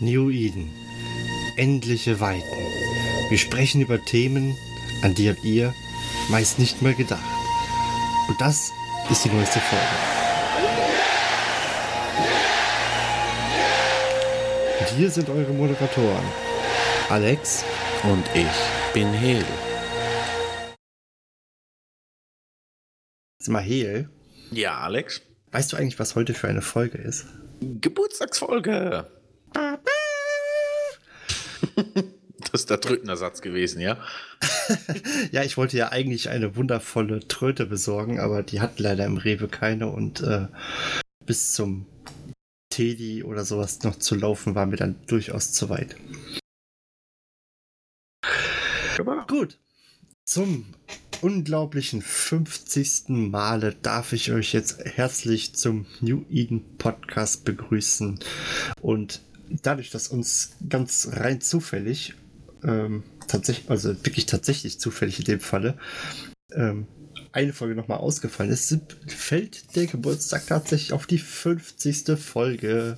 New Eden. Endliche Weiten. Wir sprechen über Themen, an die habt ihr meist nicht mal gedacht. Und das ist die neueste Folge. Und hier sind eure Moderatoren. Alex Und ich bin Hel. Sag mal Hel. Ja, Alex. Weißt du eigentlich, was heute für eine Folge ist? Geburtstagsfolge. Das ist der Trötenersatz gewesen, ja? Ja, ich wollte ja eigentlich eine wundervolle Tröte besorgen, aber die hat leider im Rewe keine und äh, bis zum Teddy oder sowas noch zu laufen war mir dann durchaus zu weit. Gut. Zum unglaublichen 50. Male darf ich euch jetzt herzlich zum New Eden Podcast begrüßen. Und dadurch, dass uns ganz rein zufällig, ähm, tatsächlich, also wirklich tatsächlich zufällig in dem Falle, ähm, eine Folge nochmal ausgefallen ist, fällt der Geburtstag tatsächlich auf die 50. Folge.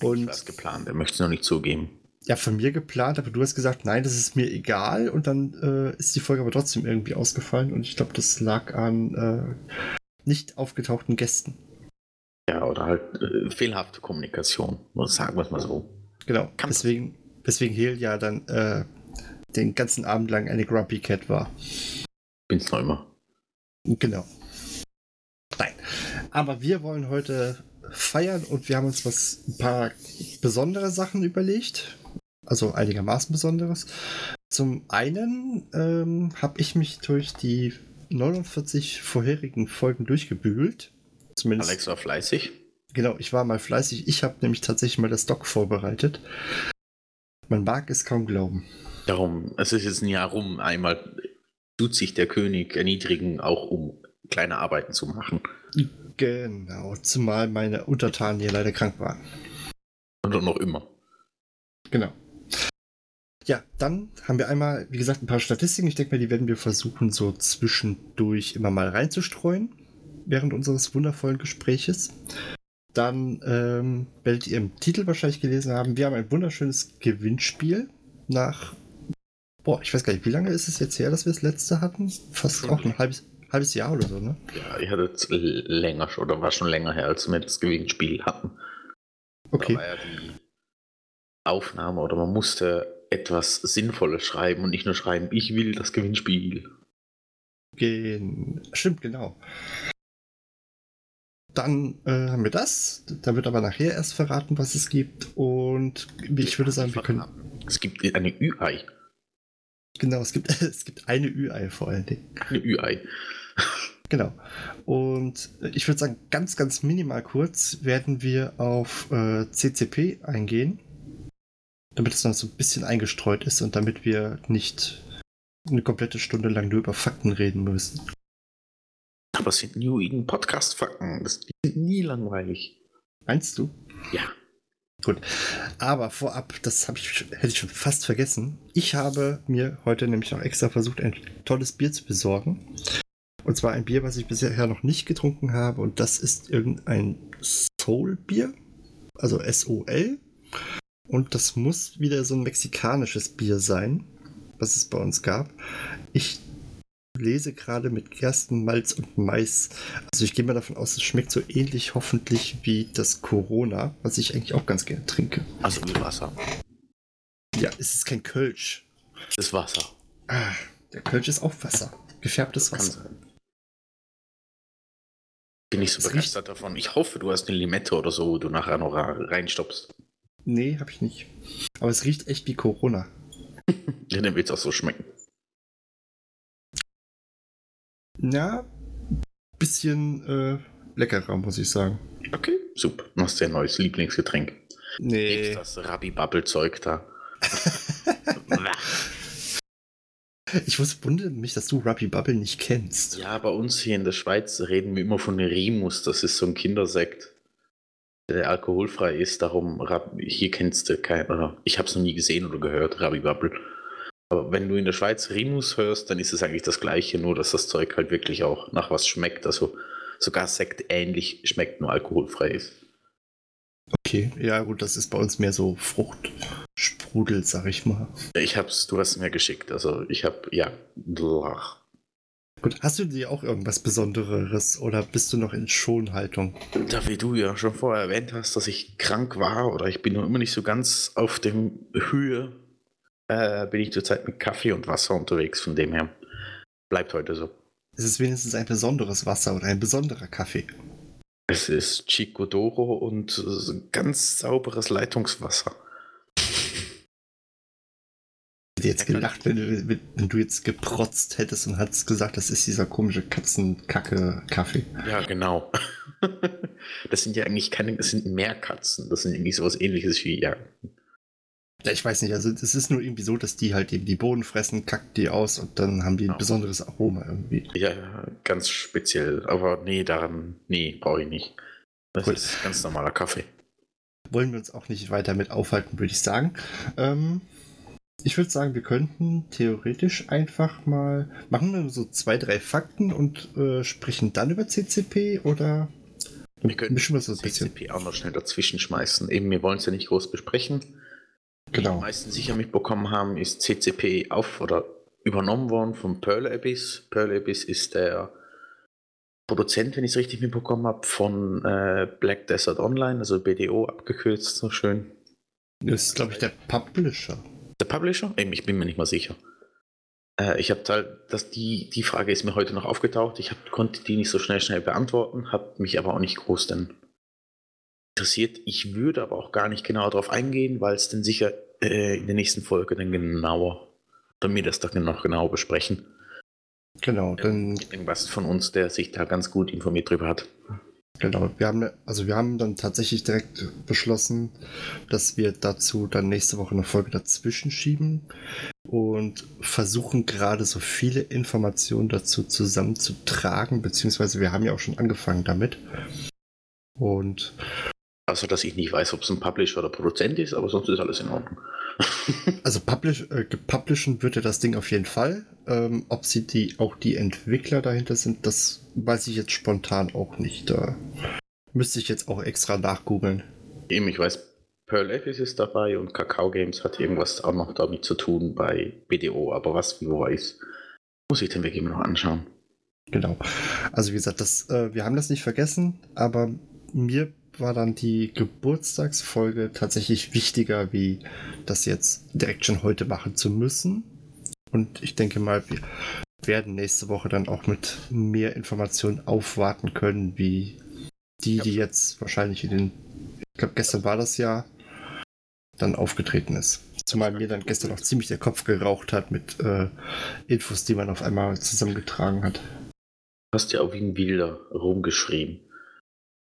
Und Das geplant, er möchte es noch nicht zugeben. ja, von mir geplant, aber du hast gesagt, nein, das ist mir egal. Und dann äh, ist die Folge aber trotzdem irgendwie ausgefallen. Und ich glaube, das lag an äh, nicht aufgetauchten Gästen. Ja, oder halt äh, fehlhafte Kommunikation, sagen wir es mal so. Genau. Kann- Deswegen, weswegen Hel ja dann äh, den ganzen Abend lang eine Grumpy Cat war. Bin's noch immer. Genau. Nein. Aber wir wollen heute feiern und wir haben uns was ein paar besondere Sachen überlegt. Also einigermaßen besonderes. Zum einen ähm, habe ich mich durch die 49 vorherigen Folgen durchgebügelt. Zumindest. Alex war fleißig. Genau, ich war mal fleißig. Ich habe nämlich tatsächlich mal das Doc vorbereitet. Man mag es kaum glauben. Darum, es ist jetzt ein Jahr rum. Einmal tut sich der König erniedrigen, auch um kleine Arbeiten zu machen. Genau, zumal meine Untertanen hier leider krank waren. Und auch noch immer. Genau. Ja, dann haben wir einmal, wie gesagt, ein paar Statistiken. Ich denke mal, die werden wir versuchen, so zwischendurch immer mal reinzustreuen, während unseres wundervollen Gespräches. Dann ähm, werdet ihr im Titel wahrscheinlich gelesen haben, wir haben ein wunderschönes Gewinnspiel nach, boah, ich weiß gar nicht, wie lange ist es jetzt her, dass wir das letzte hatten? Fast auch ein halbes, halbes Jahr oder so, ne? Ja, ihr hattet l- länger schon, oder war schon länger her, als wir das Gewinnspiel hatten. Okay. Da war ja die Aufnahme oder man musste etwas Sinnvolles schreiben und nicht nur schreiben, ich will das Gewinnspiel. Gen Stimmt, genau. Dann äh, haben wir das. Da wird aber nachher erst verraten, was es gibt. Und ich würde sagen, wir können. Es gibt eine Ü-Ei. Genau, es gibt, es gibt eine Ü-Ei vor allen Dingen. Eine Ü-Ei. Genau. Und ich würde sagen, ganz, ganz minimal kurz werden wir auf äh, CCP eingehen. Damit es noch so ein bisschen eingestreut ist und damit wir nicht eine komplette Stunde lang nur über Fakten reden müssen. Aber es sind New Eden Podcast-Fakten. Das- Die sind nie langweilig. Meinst du? Ja. Gut. Aber vorab, das ich, hätte ich schon fast vergessen. Ich habe mir heute nämlich noch extra versucht, ein tolles Bier zu besorgen. Und zwar ein Bier, was ich bisher noch nicht getrunken habe. Und das ist irgendein Soul-Bier. Also S-O-L. Und das muss wieder so ein mexikanisches Bier sein, was es bei uns gab. Ich lese gerade mit Gerstenmalz und Mais. Also ich gehe mal davon aus, es schmeckt so ähnlich hoffentlich wie das Corona, was ich eigentlich auch ganz gerne trinke. Also wie Wasser. Ja, es ist kein Kölsch. Das ist Wasser. Ah, der Kölsch ist auch Wasser. Gefärbtes Kann Wasser. sein. Bin nicht so Es riecht- begeistert davon. Ich hoffe, du hast eine Limette oder so, wo du nachher noch reinstopfst. Nee, habe ich nicht. Aber es riecht echt wie Corona. Ja, dann wird es auch so schmecken. Ja, bisschen äh, leckerer, muss ich sagen. Okay, super. Hast dein neues Lieblingsgetränk. Nee. Nebst das Rabbi-Bubble-Zeug da. Ich wundere mich, dass du Ruby Bubble nicht kennst. ja, bei uns hier in der Schweiz reden wir immer von Rimus. Das ist so ein Kindersekt, der alkoholfrei ist. Darum, hier kennst du keinen, ich habe es noch nie gesehen oder gehört, Rabbi Bubble. Aber wenn du in der Schweiz Rimus hörst, dann ist es eigentlich das Gleiche, nur dass das Zeug halt wirklich auch nach was schmeckt. Also sogar Sekt ähnlich schmeckt, nur alkoholfrei ist. Okay, ja gut, das ist bei uns mehr so Fruchtsprudel, sag ich mal. Ich hab's, du hast es mir geschickt. Also ich hab, ja. Blach. Gut, hast du dir auch irgendwas Besonderes oder bist du noch in Schonhaltung? Da wie du ja schon vorher erwähnt hast, dass ich krank war oder ich bin noch immer nicht so ganz auf dem Höhe, äh, bin ich zurzeit mit Kaffee und Wasser unterwegs. Von dem her bleibt heute so. Es ist wenigstens ein besonderes Wasser oder ein besonderer Kaffee. Es ist Chicodoro und ganz sauberes Leitungswasser. Ich hätte jetzt gelacht, wenn du, wenn du jetzt geprotzt hättest und hättest gesagt, das ist dieser komische Katzenkacke-Kaffee. Ja, genau. Das sind ja eigentlich keine, das sind mehr Katzen. Das sind irgendwie sowas ähnliches wie, ja. Ja, ich weiß nicht, also es ist nur irgendwie so, dass die halt eben die Bohnen fressen, kackt die aus und dann haben die ein Ja. besonderes Aroma irgendwie. Ja, ganz speziell. Aber nee, daran, nee, brauche ich nicht. Das Gut. ist ganz normaler Kaffee. Wollen wir uns auch nicht weiter mit aufhalten, würde ich sagen. Ähm, ich würde sagen, wir könnten theoretisch einfach mal machen wir so zwei, drei Fakten und äh, sprechen dann über CCP oder Wir können mischen wir es so ein bisschen. CCP auch noch schnell dazwischen schmeißen. Eben, wir wollen es ja nicht groß besprechen. Genau. die meisten sicher mitbekommen haben, ist CCP auf oder übernommen worden von Pearl Abyss. Pearl Abyss ist der Produzent, wenn ich es richtig mitbekommen habe, von äh, Black Desert Online, also BDO abgekürzt, so schön. Das ist, glaube ich, der Publisher. Der Publisher? Eben, ich bin mir nicht mal sicher. Äh, ich habe halt, dass die, die Frage ist mir heute noch aufgetaucht. Ich hab, konnte die nicht so schnell schnell beantworten, habe mich aber auch nicht groß denn interessiert. Ich würde aber auch gar nicht genauer darauf eingehen, weil es dann sicher äh, in der nächsten Folge dann genauer, dann mir das dann noch genau besprechen. Genau, dann Irgendwas von uns, der sich da ganz gut informiert drüber hat. Genau, wir haben, also wir haben dann tatsächlich direkt beschlossen, dass wir dazu dann nächste Woche eine Folge dazwischen schieben und versuchen gerade so viele Informationen dazu zusammenzutragen, beziehungsweise wir haben ja auch schon angefangen damit. Und Also, dass ich nicht weiß, ob es ein Publisher oder Produzent ist, aber sonst ist alles in Ordnung. also publish, äh, gepublishen wird ja das Ding auf jeden Fall. Ähm, ob sie die auch die Entwickler dahinter sind, das weiß ich jetzt spontan auch nicht. Da müsste ich jetzt auch extra nachgoogeln. Eben, ich weiß, Pearl Abyss ist dabei und Kakao Games hat irgendwas auch noch damit zu tun bei BDO, aber was wie wo ist, muss ich den wirklich noch anschauen. Genau. Also wie gesagt, das, äh, wir haben das nicht vergessen, aber mir war dann die Geburtstagsfolge tatsächlich wichtiger, wie das jetzt direkt schon heute machen zu müssen. Und ich denke mal, wir werden nächste Woche dann auch mit mehr Informationen aufwarten können, wie die, die jetzt wahrscheinlich in den, ich glaube gestern war das ja, dann aufgetreten ist. Zumal mir dann gestern auch ziemlich der Kopf geraucht hat mit äh, Infos, die man auf einmal zusammengetragen hat. Du hast ja auch wie ein Wilder rumgeschrieben.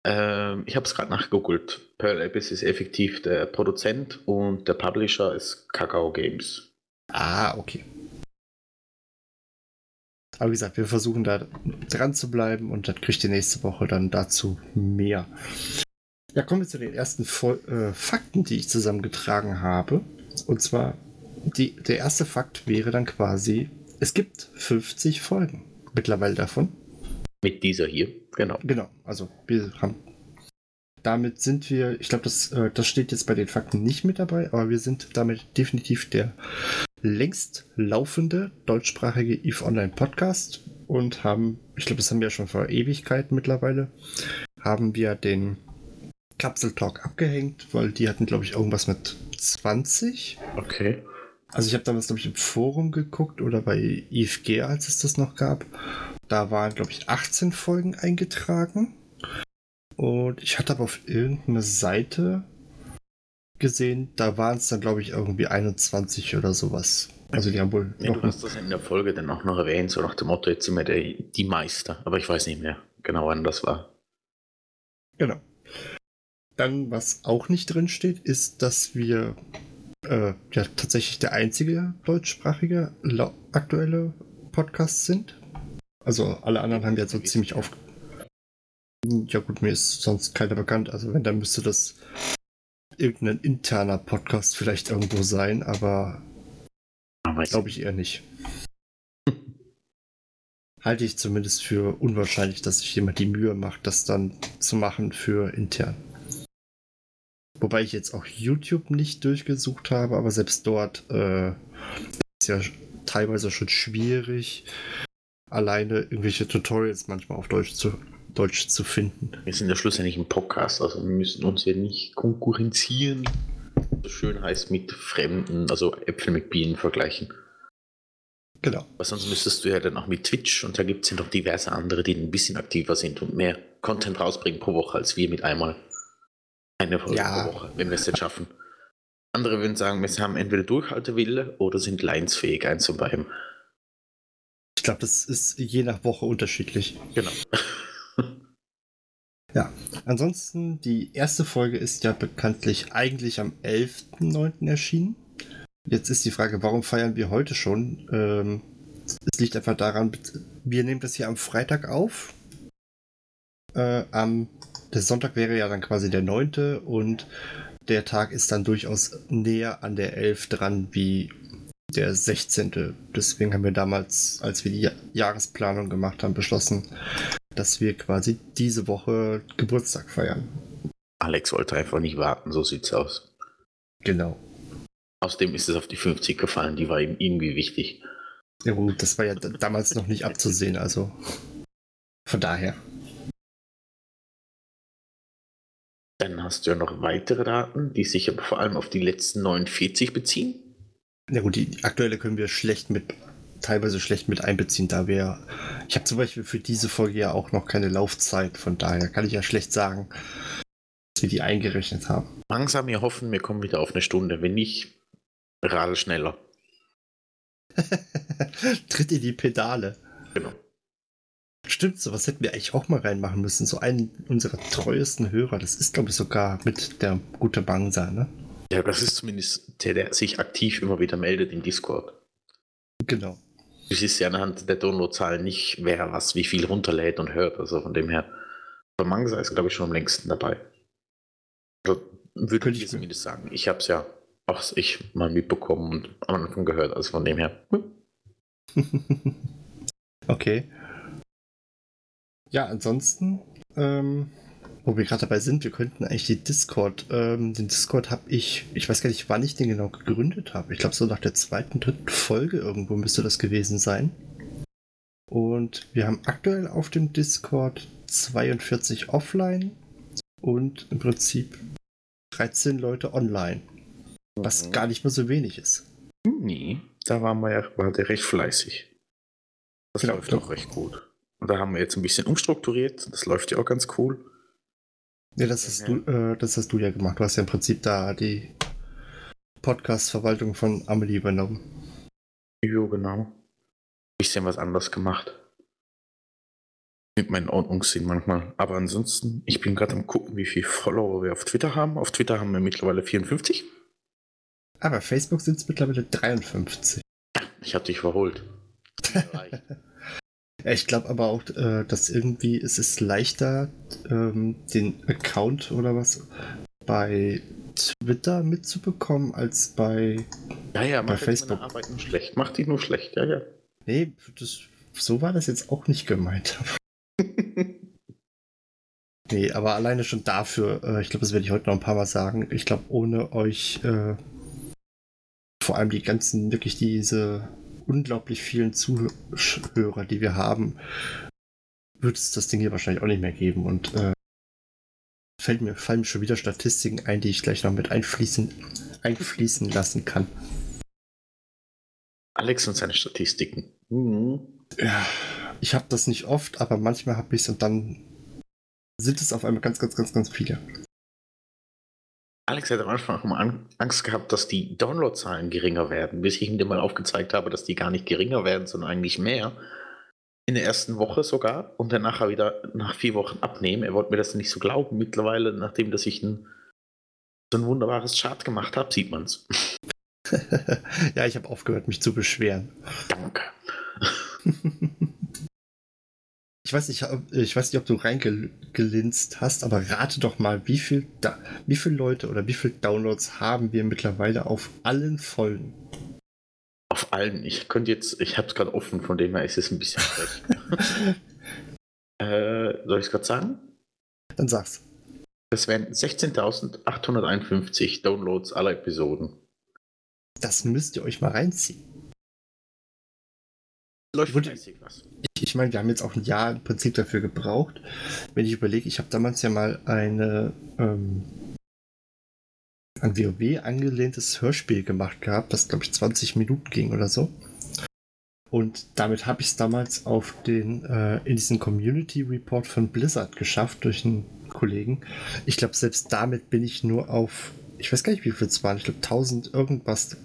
Ähm, ich habe es gerade nachgegoogelt. Pearl Abyss ist effektiv der Produzent und der Publisher ist Kakao Games. Ah, okay. Aber wie gesagt, wir versuchen da dran zu bleiben und dann kriegt ihr nächste Woche dann dazu mehr. Ja, kommen wir zu den ersten Fol äh, Fakten, die ich zusammengetragen habe. Und zwar, die, der erste Fakt wäre dann quasi, es gibt 50 Folgen mittlerweile davon. Mit dieser hier, genau. Genau, also wir haben. Damit sind wir, ich glaube, das, äh, das steht jetzt bei den Fakten nicht mit dabei, aber wir sind damit definitiv der längst laufende deutschsprachige EVE Online Podcast und haben, ich glaube, das haben wir schon vor Ewigkeiten mittlerweile, haben wir den Kapsel Talk abgehängt, weil die hatten, glaube ich, irgendwas mit 20. Okay. Also ich habe damals, glaube ich, im Forum geguckt oder bei IFG, als es das noch gab. Da waren, glaube ich, 18 Folgen eingetragen. Und ich hatte aber auf irgendeiner Seite gesehen, da waren es dann, glaube ich, irgendwie 21 oder sowas. Also die haben wohl Ja, noch du hast das in der Folge dann auch noch erwähnt, so nach dem Motto, jetzt sind wir der, die Meister. Aber ich weiß nicht mehr genau, wann das war. Genau. Dann, was auch nicht drin steht, ist, dass wir äh, ja tatsächlich der einzige deutschsprachige aktuelle Podcast sind. Also alle anderen haben ja so ziemlich auf. Ja gut, mir ist sonst keiner bekannt. Also wenn, dann müsste das irgendein interner Podcast vielleicht irgendwo sein, aber Aber glaube ich eher nicht. Halte ich zumindest für unwahrscheinlich, dass sich jemand die Mühe macht, das dann zu machen für intern. Wobei ich jetzt auch YouTube nicht durchgesucht habe, aber selbst dort äh, ist ja teilweise schon schwierig, alleine irgendwelche Tutorials manchmal auf Deutsch zu, Deutsch zu finden. Wir sind ja schlussendlich ein Podcast, also wir müssen uns ja nicht konkurrenzieren. So schön heißt mit Fremden, also Äpfel mit Bienen vergleichen. Genau. Aber sonst müsstest du ja dann auch mit Twitch und da gibt es ja noch diverse andere, die ein bisschen aktiver sind und mehr Content rausbringen pro Woche als wir mit einmal. Eine Folge Ja. pro Woche, wenn wir es jetzt schaffen. Andere würden sagen, wir haben entweder Durchhaltewille oder sind leinsfähig, eins von beidem. Ich glaube, das ist je nach Woche unterschiedlich. Genau. Ja, ansonsten, die erste Folge ist ja bekanntlich eigentlich am 11.09. erschienen. Jetzt ist die Frage, warum feiern wir heute schon? Ähm, es liegt einfach daran, wir nehmen das hier am Freitag auf. Äh, am, der Sonntag wäre ja dann quasi der 9. und der Tag ist dann durchaus näher an der 11 dran wie der 16. Deswegen haben wir damals, als wir die Ja- Jahresplanung gemacht haben, beschlossen, dass wir quasi diese Woche Geburtstag feiern. Alex wollte einfach nicht warten, so sieht's aus. Genau. Außerdem ist es auf die 50 gefallen, die war ihm irgendwie wichtig. Ja gut, das war ja damals noch nicht abzusehen, also von daher. Dann hast du ja noch weitere Daten, die sich aber vor allem auf die letzten 49 beziehen. Ja gut, die aktuelle können wir schlecht mit, teilweise schlecht mit einbeziehen, da wir, ich habe zum Beispiel für diese Folge ja auch noch keine Laufzeit, von daher kann ich ja schlecht sagen, dass wir die eingerechnet haben. Langsam wir hoffen, wir kommen wieder auf eine Stunde. Wenn nicht, radel schneller. Tritt in die Pedale. Genau. Stimmt, sowas hätten wir eigentlich auch mal reinmachen müssen. So einen unserer treuesten Hörer, das ist glaube ich sogar mit der gute Bangsa, ne? Ja, das ist zumindest der, der sich aktiv immer wieder meldet im Discord. Genau. Du siehst ja anhand der Downloadzahlen nicht, wer was, wie viel runterlädt und hört. Also von dem her. Aber Mangsa ist, glaube ich, schon am längsten dabei. Also, würde Könnte ich ich- zumindest sagen. Ich habe es ja auch ich mal mitbekommen und am Anfang gehört. Also von dem her. hm. okay. Ja, ansonsten, ähm, wo wir gerade dabei sind, wir könnten eigentlich die Discord, ähm, den Discord habe ich, ich weiß gar nicht, wann ich den genau gegründet habe. Ich glaube, so nach der zweiten, dritten Folge irgendwo müsste das gewesen sein. Und wir haben aktuell auf dem Discord 42 offline und im Prinzip 13 Leute online, was Mhm. gar nicht mehr so wenig ist. Nee, da waren wir ja, war der recht fleißig. Das Genau. läuft auch recht gut. Und da haben wir jetzt ein bisschen umstrukturiert. Das läuft ja auch ganz cool. Ja, das hast, du, äh, das hast du ja gemacht. Du hast ja im Prinzip da die Podcast-Verwaltung von Amelie übernommen. Jo, genau. Bisschen was anders gemacht. Mit meinen Ordnungssinn manchmal. Aber ansonsten, ich bin gerade am gucken, wie viele Follower wir auf Twitter haben. Auf Twitter haben wir mittlerweile 54. Aber Facebook sind es mittlerweile 53. Ich habe dich verholt. Ich glaube aber auch, äh, dass irgendwie es ist leichter, ähm, den Account oder was bei Twitter mitzubekommen, als bei. ja, ja, Bei Facebook. Arbeit nur schlecht. Mach die nur schlecht, ja, ja. Nee, das, so war das jetzt auch nicht gemeint. Nee, aber alleine schon dafür, äh, ich glaube, das werde ich heute noch ein paar Mal sagen. Ich glaube, ohne euch, äh, vor allem die ganzen, wirklich diese unglaublich vielen Zuhörer, die wir haben, wird es das Ding hier wahrscheinlich auch nicht mehr geben. Und äh, fällt mir, fallen mir schon wieder Statistiken ein, die ich gleich noch mit einfließen, einfließen lassen kann. Alex und seine Statistiken. Mhm. Ja, ich habe das nicht oft, aber manchmal habe ich es und dann sind es auf einmal ganz, ganz, ganz, ganz viele. Alex hat am Anfang auch An- Angst gehabt, dass die Downloadzahlen geringer werden, bis ich ihm dann mal aufgezeigt habe, dass die gar nicht geringer werden, sondern eigentlich mehr. In der ersten Woche sogar und dann nachher wieder nach vier Wochen abnehmen. Er wollte mir das nicht so glauben. Mittlerweile, nachdem dass ich ein, so ein wunderbares Chart gemacht habe, sieht man es. ja, ich habe aufgehört, mich zu beschweren. Danke. Ich weiß nicht, ob- ich weiß nicht, ob du reingelinst hast, aber rate doch mal, wie viel, da, wie viele Leute oder wie viele Downloads haben wir mittlerweile auf allen Folgen? Auf allen. Ich könnte jetzt, ich habe es gerade offen, von dem her ist es ein bisschen äh, soll ich es gerade sagen? Dann sag's. Das wären 16.851 Downloads aller Episoden. Das müsst ihr euch mal reinziehen. Läuft Gut. was. Ich, ich meine, wir haben jetzt auch ein Jahr im Prinzip dafür gebraucht. Wenn ich überlege, ich habe damals ja mal eine ähm, an WoW angelehntes Hörspiel gemacht gehabt, das glaube ich 20 Minuten ging oder so. Und damit habe ich es damals auf den äh, in diesen Community Report von Blizzard geschafft durch einen Kollegen. Ich glaube, selbst damit bin ich nur auf, ich weiß gar nicht, wie viel es waren. Ich glaube 1000 irgendwas,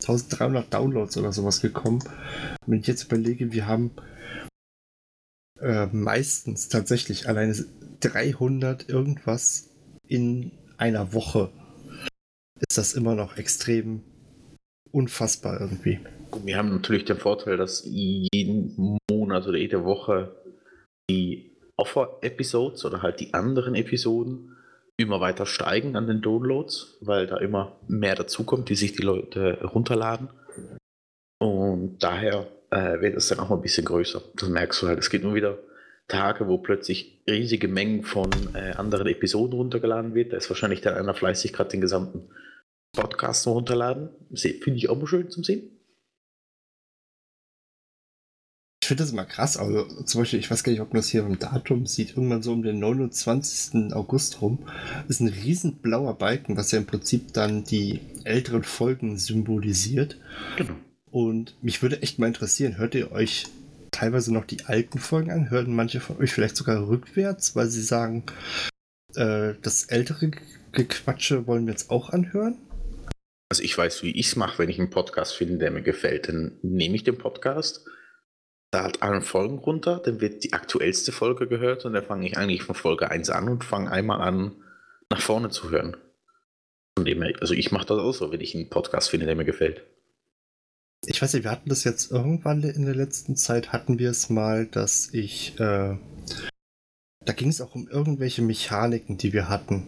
1300 Downloads oder sowas gekommen. Wenn ich jetzt überlege, wir haben äh, meistens tatsächlich alleine 300 irgendwas in einer Woche, ist das immer noch extrem unfassbar irgendwie. Wir haben natürlich den Vorteil, dass jeden Monat oder jede Woche die Offer-Episodes oder halt die anderen Episoden immer weiter steigen an den Downloads, weil da immer mehr dazukommt, die sich die Leute runterladen. Und daher äh, wird es dann auch mal ein bisschen größer. Das merkst du halt. Es gibt nur wieder Tage, wo plötzlich riesige Mengen von äh, anderen Episoden runtergeladen wird. Da ist wahrscheinlich dann einer fleißig gerade den gesamten Podcast runterladen. Finde ich auch mal schön zum Sehen. Finde das immer krass. Also zum Beispiel, ich weiß gar nicht, ob man das hier im Datum sieht, irgendwann so um den 29. August rum, ist ein riesen blauer Balken, was ja im Prinzip dann die älteren Folgen symbolisiert. Genau. Und mich würde echt mal interessieren, hört ihr euch teilweise noch die alten Folgen an? Hören manche von euch vielleicht sogar rückwärts, weil sie sagen, äh, das ältere Gequatsche wollen wir jetzt auch anhören? Also ich weiß, wie ich es mache, wenn ich einen Podcast finde, der mir gefällt. Dann nehme ich den Podcast, da hat alle Folgen runter, dann wird die aktuellste Folge gehört und dann fange ich eigentlich von Folge 1 an und fange einmal an, nach vorne zu hören. Dem also ich mache das auch so, wenn ich einen Podcast finde, der mir gefällt. Ich weiß nicht, wir hatten das jetzt irgendwann in der letzten Zeit, hatten wir es mal, dass ich, äh, da ging es auch um irgendwelche Mechaniken, die wir hatten.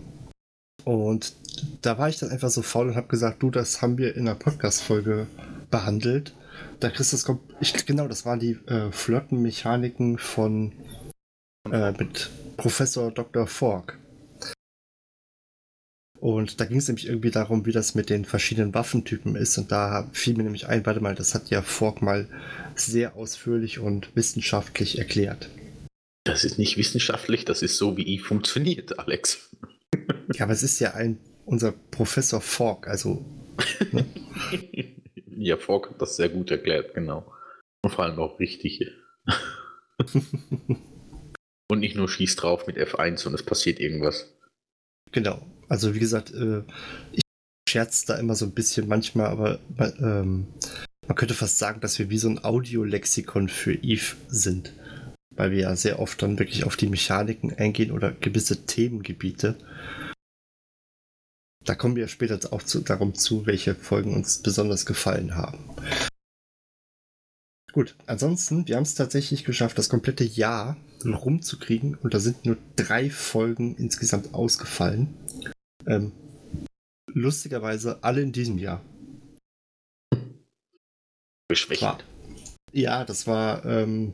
Und da war ich dann einfach so faul und habe gesagt, du, das haben wir in einer Podcast-Folge behandelt. Da kriegst du das, kommt, ich, genau, das waren die äh, Flirten-Mechaniken von, äh, mit Professor Dr. Fork. Und da ging es nämlich irgendwie darum, wie das mit den verschiedenen Waffentypen ist. Und da fiel mir nämlich ein, warte mal, das hat ja Fork mal sehr ausführlich und wissenschaftlich erklärt. Das ist nicht wissenschaftlich, das ist so, wie I funktioniert, Alex. Ja, aber es ist ja ein, unser Professor Fork, also ja, Fork hat das sehr gut erklärt, genau. Und vor allem auch richtig. und nicht nur schießt drauf mit F1 und es passiert irgendwas. genau. Also wie gesagt, äh, ich scherze da immer so ein bisschen manchmal, aber ähm, man könnte fast sagen, dass wir wie so ein Audiolexikon für Eve sind. Weil wir ja sehr oft dann wirklich auf die Mechaniken eingehen oder gewisse Themengebiete. Da kommen wir später auch zu, darum zu, welche Folgen uns besonders gefallen haben. Gut, ansonsten, wir haben es tatsächlich geschafft, das komplette Jahr rumzukriegen und da sind nur drei Folgen insgesamt ausgefallen. Ähm, lustigerweise alle in diesem Jahr. Beschwächend. Ja, das war, ähm,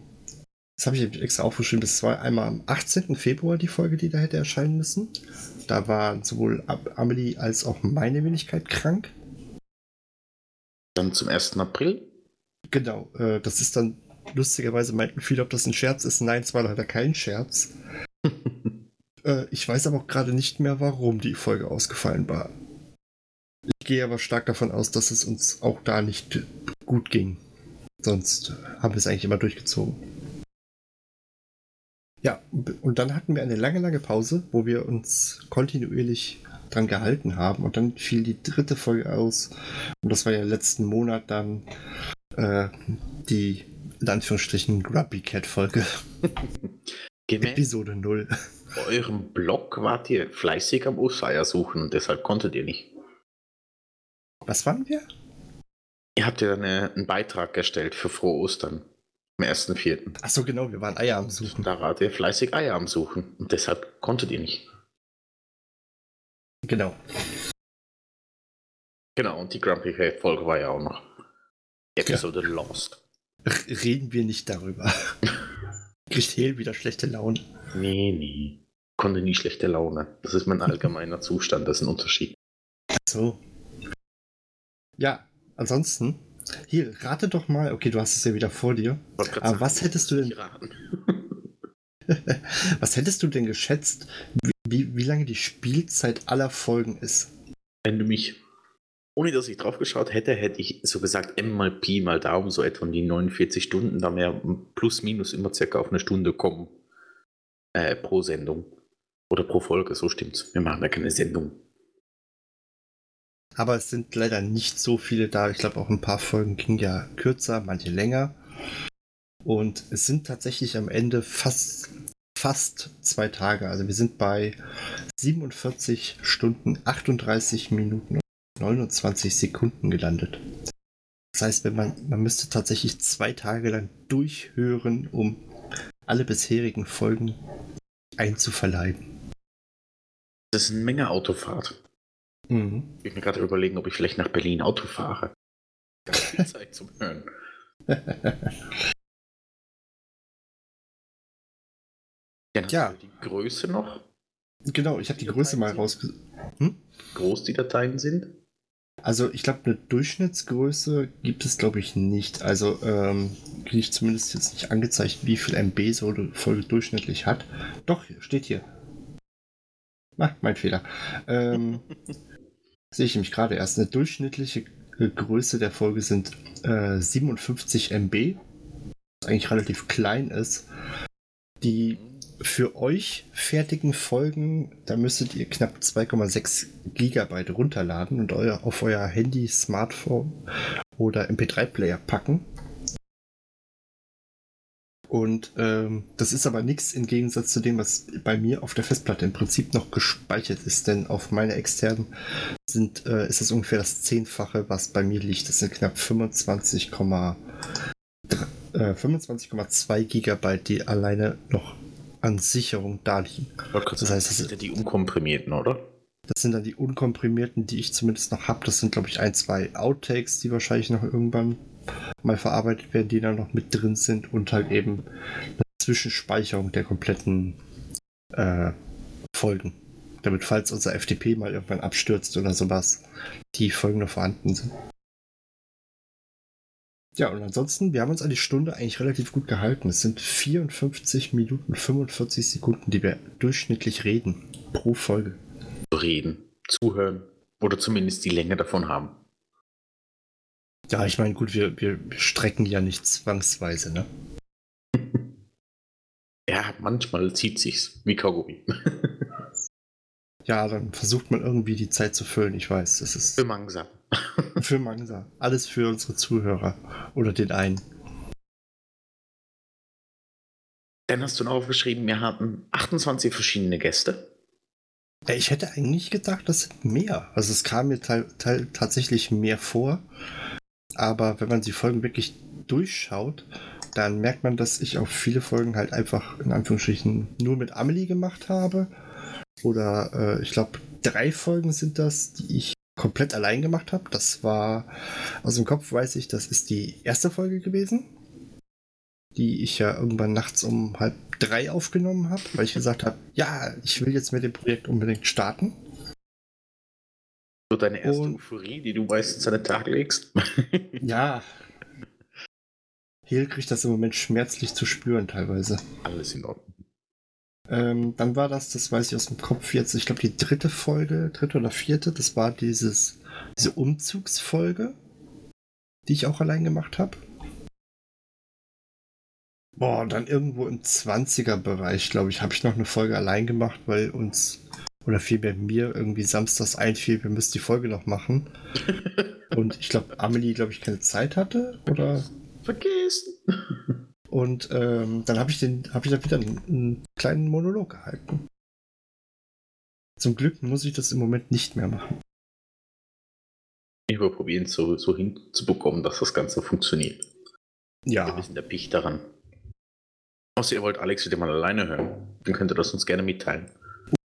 das habe ich extra aufgeschrieben, das war einmal am 18. Februar die Folge, die da hätte erscheinen müssen. Da waren sowohl Am- Amelie als auch meine Wenigkeit krank. Dann zum 1. April. Genau, äh, das ist dann lustigerweise meinten viele, ob das ein Scherz ist. Nein, es war leider kein Scherz. äh, ich weiß aber auch gerade nicht mehr, warum die Folge ausgefallen war. Ich gehe aber stark davon aus, dass es uns auch da nicht gut ging. Sonst haben wir es eigentlich immer durchgezogen. Ja, und dann hatten wir eine lange, lange Pause, wo wir uns kontinuierlich dran gehalten haben. Und dann fiel die dritte Folge aus. Und das war ja letzten Monat dann äh, die, in Anführungsstrichen, Grubby Cat Folge. Gemäß Episode 0. eurem Blog wart ihr fleißig am Oseier suchen und deshalb konntet ihr nicht. Was waren wir? Ihr habt ja eine, einen Beitrag erstellt für Frohe Ostern am 1.4. Achso, genau, wir waren Eier am Suchen. Da wart ihr fleißig Eier am Suchen und deshalb konntet ihr nicht. Genau. Genau, und die Grumpy Folge war ja auch noch. Episode Lost. R reden wir nicht darüber. Kriegt Hel wieder schlechte Laune. Nee, nee. konnte nie schlechte Laune. Das ist mein allgemeiner Zustand, das ist ein Unterschied. So. Ja, ansonsten, hier, rate doch mal, okay, du hast es ja wieder vor dir. Aber sagen, was hättest du denn-. Was hättest du denn geschätzt, wie, wie, lange die Spielzeit aller Folgen ist? Wenn du mich, ohne dass ich drauf geschaut hätte, hätte ich so gesagt, M mal Pi mal Daumen, so etwa die 49 Stunden, da mehr plus minus immer circa auf eine Stunde kommen äh, pro Sendung. Oder pro Folge, so stimmt's. Wir machen da keine Sendung. Aber es sind leider nicht so viele da. Ich glaube, auch ein paar Folgen gingen ja kürzer, manche länger. Und es sind tatsächlich am Ende fast, fast zwei Tage. Also wir sind bei 47 Stunden, 38 Minuten und 29 Sekunden gelandet. Das heißt, wenn man, man müsste tatsächlich zwei Tage lang durchhören, um alle bisherigen Folgen einzuverleiben. Das ist eine Menge Autofahrt. Mhm. Ich bin mir gerade überlegen, ob ich vielleicht nach Berlin Auto fahre. Ganz viel Zeit zum Hören. Ja, hast Ja. die Größe noch? Genau, ich habe die Größe mal rausgesucht. Hm? Groß die Dateien sind? Also ich glaube, eine Durchschnittsgröße gibt es, glaube ich, nicht. Also ähm, kriege ich zumindest jetzt nicht angezeigt, wie viel MB so eine Folge durchschnittlich hat. Doch, steht hier. Ah, mein Fehler. Ähm, sehe ich nämlich gerade erst. Eine durchschnittliche äh, Größe der Folge sind äh, 57 MB, was eigentlich relativ klein ist. Die für euch fertigen Folgen, da müsstet ihr knapp 2,6 Gigabyte runterladen und euer, auf euer Handy, Smartphone oder MP3-Player packen. Und ähm, das ist aber nichts im Gegensatz zu dem, was bei mir auf der Festplatte im Prinzip noch gespeichert ist, denn auf meiner externen sind, äh, ist das ungefähr das Zehnfache, was bei mir liegt. Das sind knapp 25,3 äh, 25,2 Gigabyte, die alleine noch an Sicherung da liegen. Gerade Das heißt, das sind ja die unkomprimierten, oder? Das sind dann die unkomprimierten, die ich zumindest noch habe. Das sind, glaube ich, ein, zwei Outtakes, die wahrscheinlich noch irgendwann mal verarbeitet werden, die dann noch mit drin sind und halt eben eine Zwischenspeicherung der kompletten äh, Folgen. Damit, falls unser FTP mal irgendwann abstürzt oder sowas, die Folgen noch vorhanden sind. Ja, und ansonsten, wir haben uns an die Stunde eigentlich relativ gut gehalten. Es sind 54 Minuten 45 Sekunden, die wir durchschnittlich reden pro Folge. Reden, zuhören oder zumindest die Länge davon haben. Ja, ich meine, gut, wir, wir strecken ja nicht zwangsweise, ne? Ja, manchmal zieht sich's wie Kaugummi. Ja, dann versucht man irgendwie die Zeit zu füllen. Ich weiß, das ist Für Mangsa. für Mangsa. Alles für unsere Zuhörer. Oder den einen. Dann hast du noch aufgeschrieben, wir hatten 28 verschiedene Gäste. Ja, ich hätte eigentlich gedacht, das sind mehr. Also es kam mir tatsächlich mehr vor. Aber wenn man die Folgen wirklich durchschaut, dann merkt man, dass ich auch viele Folgen halt einfach in Anführungsstrichen nur mit Amelie gemacht habe. Oder äh, ich glaube, drei Folgen sind das, die ich komplett allein gemacht habe. Das war aus dem Kopf, weiß ich, das ist die erste Folge gewesen, die ich ja irgendwann nachts um halb drei aufgenommen habe, weil ich gesagt habe, ja, ich will jetzt mit dem Projekt unbedingt starten. So deine erste Und- Euphorie, die du meistens an den Tag legst. Ja. Hel kriegt das im Moment schmerzlich zu spüren teilweise. Alles in Ordnung. Ähm, dann war das, das weiß ich aus dem Kopf jetzt, ich glaube die dritte Folge, dritte oder vierte, das war dieses, diese Umzugsfolge, die ich auch allein gemacht habe. Boah, dann irgendwo im 20er-Bereich, glaube ich, habe ich noch eine Folge allein gemacht, weil uns, oder vielmehr mir, irgendwie samstags einfiel, wir müssen die Folge noch machen. Und ich glaube, Amelie, glaube ich, keine Zeit hatte, oder Vergessen. und ähm, dann habe ich den, habe ich dann wieder einen, einen kleinen Monolog gehalten. Zum Glück muss ich das im Moment nicht mehr machen. Ich will probieren, so, so hinzubekommen, dass das Ganze funktioniert. Wir Ja, sind der Pich daran. Außer ihr wollt Alex wieder mal alleine hören, dann könnt ihr das uns gerne mitteilen.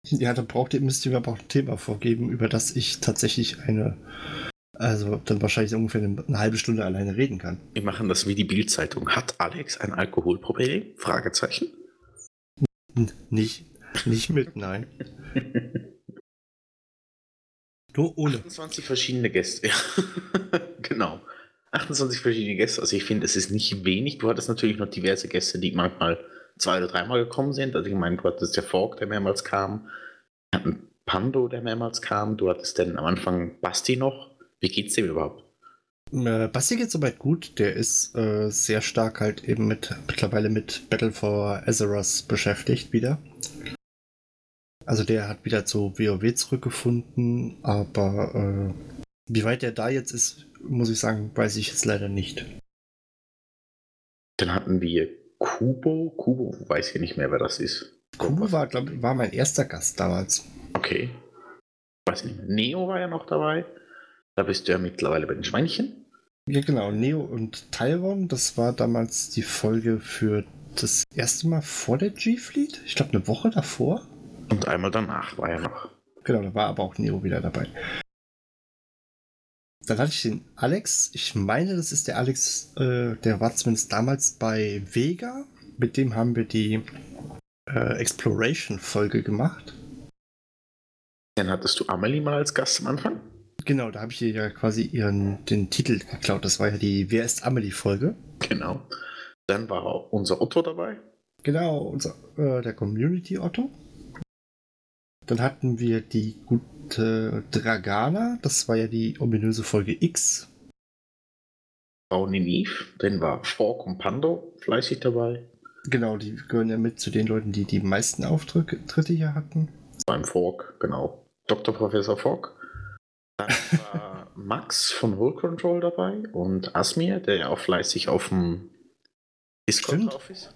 Ja, dann braucht ihr, müsst ihr mir aber auch ein Thema vorgeben, über das ich tatsächlich eine, also dann wahrscheinlich ungefähr eine, eine halbe Stunde alleine reden kann. Wir machen das wie die Bildzeitung. Hat Alex ein Alkoholproblem? Fragezeichen. N nicht, Nicht mit, nein. Nur ohne. 28 verschiedene Gäste, ja. genau. 28 verschiedene Gäste. Also ich finde, es ist nicht wenig. Du hattest natürlich noch diverse Gäste, die manchmal zwei oder dreimal gekommen sind. Also ich meine, du hattest der Fork, der mehrmals kam. Wir hatten Pando, der mehrmals kam. Du hattest dann am Anfang Basti noch. Wie geht's dem überhaupt? Äh, Basti geht soweit gut. Der ist äh, sehr stark halt eben mit mittlerweile mit Battle for Azeroth beschäftigt wieder. Also der hat wieder zu WoW zurückgefunden, aber äh, wie weit der da jetzt ist, muss ich sagen, weiß ich jetzt leider nicht. Dann hatten wir Kubo. Kubo weiß ich nicht mehr, wer das ist. Kubo war, glaube war mein erster Gast damals. Okay. Weiß ich nicht mehr. Neo war ja noch dabei. Da bist du ja mittlerweile bei den Schweinchen. Ja, genau. Neo und Tyron, das war damals die Folge für das erste Mal vor der G-Fleet. Ich glaube, eine Woche davor. Und einmal danach war er noch. Genau, da war aber auch Neo wieder dabei. Dann hatte ich den Alex. Ich meine, das ist der Alex, äh, der war zumindest damals bei Vega. Mit dem haben wir die äh, Exploration-Folge gemacht. Dann hattest du Amelie mal als Gast am Anfang. Genau, da habe ich ihr ja quasi ihren den Titel geklaut. Das war ja die Wer ist Amelie-Folge. Genau. Dann war auch unser Otto dabei. Genau, unser, äh, der Community Otto. Dann hatten wir die gute Dragana, das war ja die ominöse Folge X. Frau Niniv, dann war Fork und Pando fleißig dabei. Genau, die gehören ja mit zu den Leuten, die die meisten Auftritte hier hatten. Beim Fork, genau. Dr. Professor Fork. Dann war Max von Whole Control dabei und Asmir, der ja auch fleißig auf dem Discord Stimmt. drauf ist.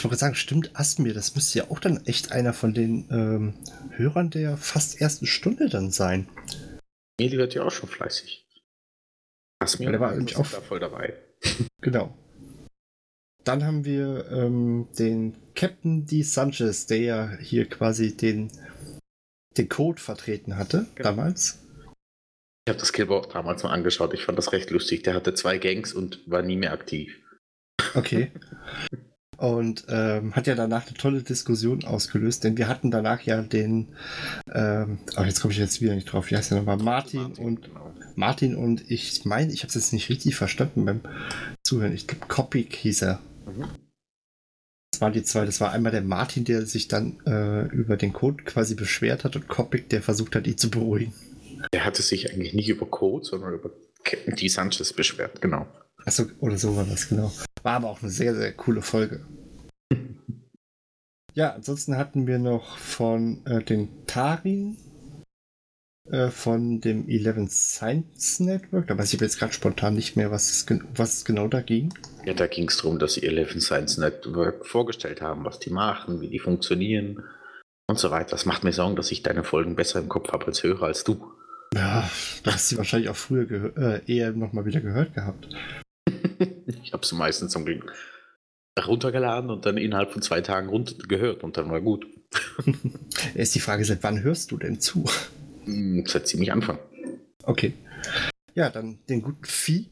Ich wollte sagen, stimmt Asmir, das müsste ja auch dann echt einer von den ähm, Hörern der fast ersten Stunde dann sein. Meli wird ja auch schon fleißig. Asmir Der war nämlich da auch- voll dabei. Genau. Dann haben wir ähm, den Captain D. Sanchez, der ja hier quasi den, den Code vertreten hatte Genau. damals. Ich habe das Killboard auch damals mal angeschaut. Ich fand das recht lustig. Der hatte zwei Gangs und war nie mehr aktiv. Okay. Und ähm, hat ja danach eine tolle Diskussion ausgelöst, denn wir hatten danach ja den, ähm, aber jetzt komme ich jetzt wieder nicht drauf, wie heißt der nochmal? Martin und genau. Martin und ich meine, ich habe es jetzt nicht richtig verstanden beim Zuhören. Ich glaube, Kopik hieß er. Mhm. Das waren die zwei. Das war einmal der Martin, der sich dann äh, über den Code quasi beschwert hat und Kopik, der versucht hat, ihn zu beruhigen. Der hatte sich eigentlich nicht über Code, sondern über Captain D. Sanchez beschwert. Genau. Achso, oder so war das, genau. War aber auch eine sehr, sehr coole Folge. Ja, ansonsten hatten wir noch von äh, den Tarin äh, von dem 11 Science Network. Da weiß ich jetzt gerade spontan nicht mehr, was es, was es genau da ging. Ja, da ging es darum, dass sie Eleven Science Network vorgestellt haben, was die machen, wie die funktionieren und so weiter. Das macht mir Sorgen, dass ich deine Folgen besser im Kopf habe als Hörer als du. Ja, du hast sie wahrscheinlich auch früher äh, eher nochmal wieder gehört gehabt. Ich habe sie meistens zum Glück runtergeladen und dann innerhalb von zwei Tagen runter gehört und dann war gut. Ist die Frage, seit wann hörst du denn zu? Hm, Seit ziemlich Anfang. Okay. Ja, dann den guten Vieh,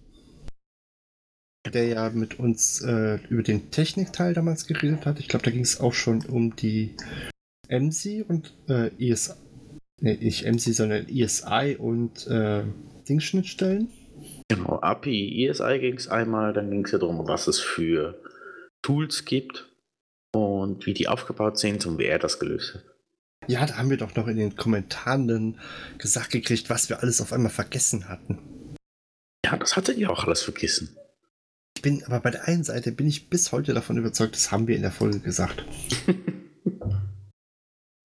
der ja mit uns äh, über den Technikteil damals geredet hat. Ich glaube, da ging es auch schon um die MC und äh, ESI. Nee, nicht MC, sondern ESI und äh, Dingschnittstellen. Genau, API, ESI ging es einmal, dann ging es ja darum, was es für Tools gibt und wie die aufgebaut sind und wie er das gelöst hat. Ja, da haben wir doch noch in den Kommentaren gesagt gekriegt, was wir alles auf einmal vergessen hatten. Ja, das hattet ihr auch alles vergessen. Ich bin aber bei der einen Seite bin ich bis heute davon überzeugt, das haben wir in der Folge gesagt.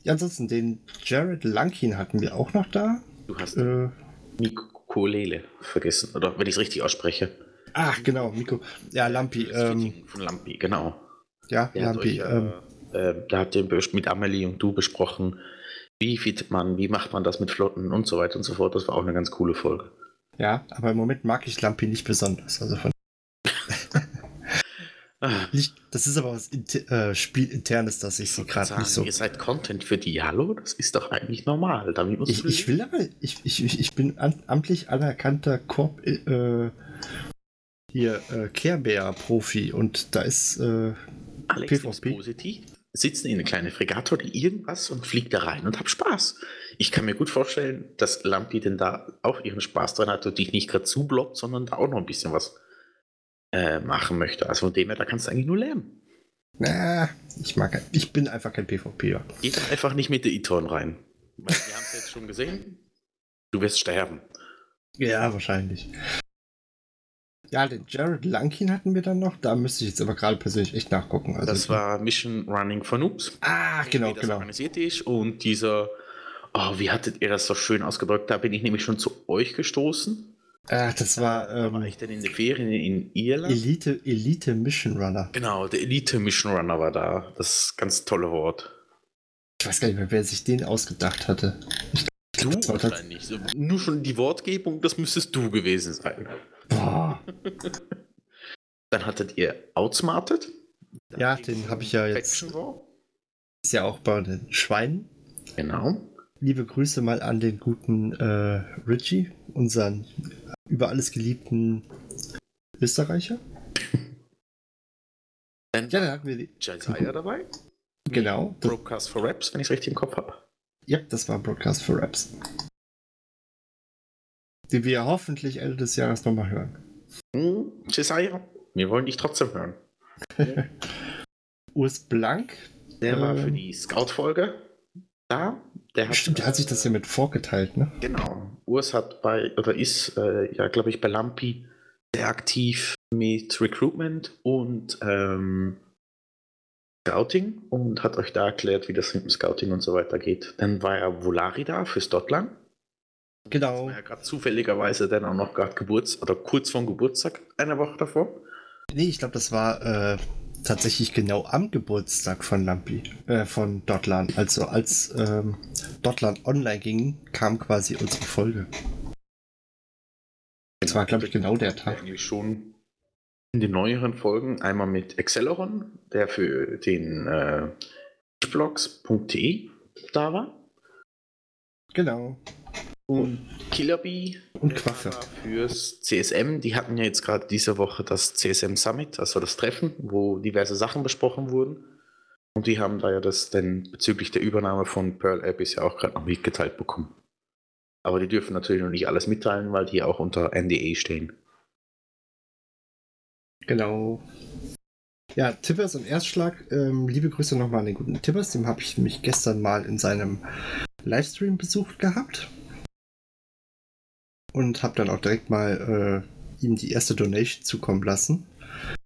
Ja, ansonsten den Jared Lankin hatten wir auch noch da. Du hast Äh, Mikolele vergessen, oder wenn ich es richtig ausspreche. ach, genau, Miko. Ja, Lampi. Ähm, von Lampi, genau. ja, Der Lampi. euch, ähm, äh, da habt ihr mit Amelie und du besprochen, wie fittet man, wie macht man das mit Flotten und so weiter und so fort. Das war auch eine ganz coole Folge. ja, aber im Moment mag ich Lampi nicht besonders. Also von nicht, das ist aber was äh, Spielinternes, dass ich sie wollte gerade nicht so. Ihr seid Content für die Hallo? Das ist doch eigentlich normal. Damit Ich, ich will aber, ich, ich, ich bin an, amtlich anerkannter Korb, äh, hier, äh, Care Bear Profi und da ist, äh, Alex PvP. positiv. sitzen in eine kleine Fregatte oder irgendwas und fliege da rein und hab Spaß. Ich kann mir gut vorstellen, dass Lampi denn da auch ihren Spaß dran hat und dich nicht gerade zublockt, sondern da auch noch ein bisschen was äh, machen möchte. Also von dem her, da kannst du eigentlich nur lernen. Na, ich mag ich bin einfach kein PvPer. Geh da einfach nicht mit der Iton rein. Wir haben es jetzt schon gesehen. Du wirst sterben. Ja, wahrscheinlich. Ja, den Jared Lankin hatten wir dann noch. Da müsste ich jetzt aber gerade persönlich echt nachgucken. Also Das war Mission Running for Noobs. Ah, genau, wie das genau. organisiert ist. Und dieser, oh, wie hattet ihr das so schön ausgedrückt? Da bin ich nämlich schon zu euch gestoßen. Ah, das war Da war ähm, ich denn in den Ferien in Irland. Elite, Elite Mission Runner. Genau, der Elite Mission Runner war da. Das ganz tolle Wort. Ich weiß gar nicht mehr, wer sich den ausgedacht hatte. Du das war wahrscheinlich. So, Nur schon die Wortgebung, das müsstest du gewesen sein. Boah. Dann hattet ihr Outsmarted. Da Ja, den um hab ich ja jetzt- War. Ist ja auch bei den Schweinen. Genau. Liebe Grüße mal an den guten äh, Richie, unseren über alles geliebten Österreicher. Dann Ja, da hatten wir die. Josiah dabei. Genau. Broadcast for Raps, wenn ich es richtig im Kopf habe. ja, das war Broadcast for Raps. Die wir hoffentlich Ende des Jahres nochmal hören. Hm, Josiah, wir wollen dich trotzdem hören. Urs Blank. Der war für Ähm. die Scout-Folge da. Der hat, Stimmt, der hat sich das ja mit vorgeteilt, ne? Genau. Urs hat bei, oder ist, äh, ja, glaube ich, bei Lampi sehr aktiv mit Recruitment und ähm, Scouting und hat euch da erklärt, wie das mit dem Scouting und so weiter geht. Dann war ja Volari da fürs Dotland. Genau. War ja gerade zufälligerweise dann auch noch gerade Geburts- oder kurz vorm Geburtstag, eine Woche davor. Nee, ich glaube, das war äh, tatsächlich genau am Geburtstag von Lampi, äh, von Dotlan. Also als ähm, Dotlan online ging, kam quasi unsere Folge. Das war, glaube ich, genau der Tag. Eigentlich schon in den neueren Folgen einmal mit Acceleron, der für den äh, blogs.de da war. Genau. Und Killerbee Und da war fürs CSM. Die hatten ja jetzt gerade diese Woche das CSM Summit, also das Treffen, wo diverse Sachen besprochen wurden. Und die haben da ja das dann bezüglich der Übernahme von Pearl Abyss ja auch gerade noch mitgeteilt bekommen. Aber die dürfen natürlich noch nicht alles mitteilen, weil die auch unter NDA stehen. Genau. Ja, Tippers und Erstschlag. Ähm, liebe Grüße nochmal an den guten Tippers. Dem habe ich mich gestern mal in seinem Livestream besucht gehabt. Und habe dann auch direkt mal äh, ihm die erste Donation zukommen lassen.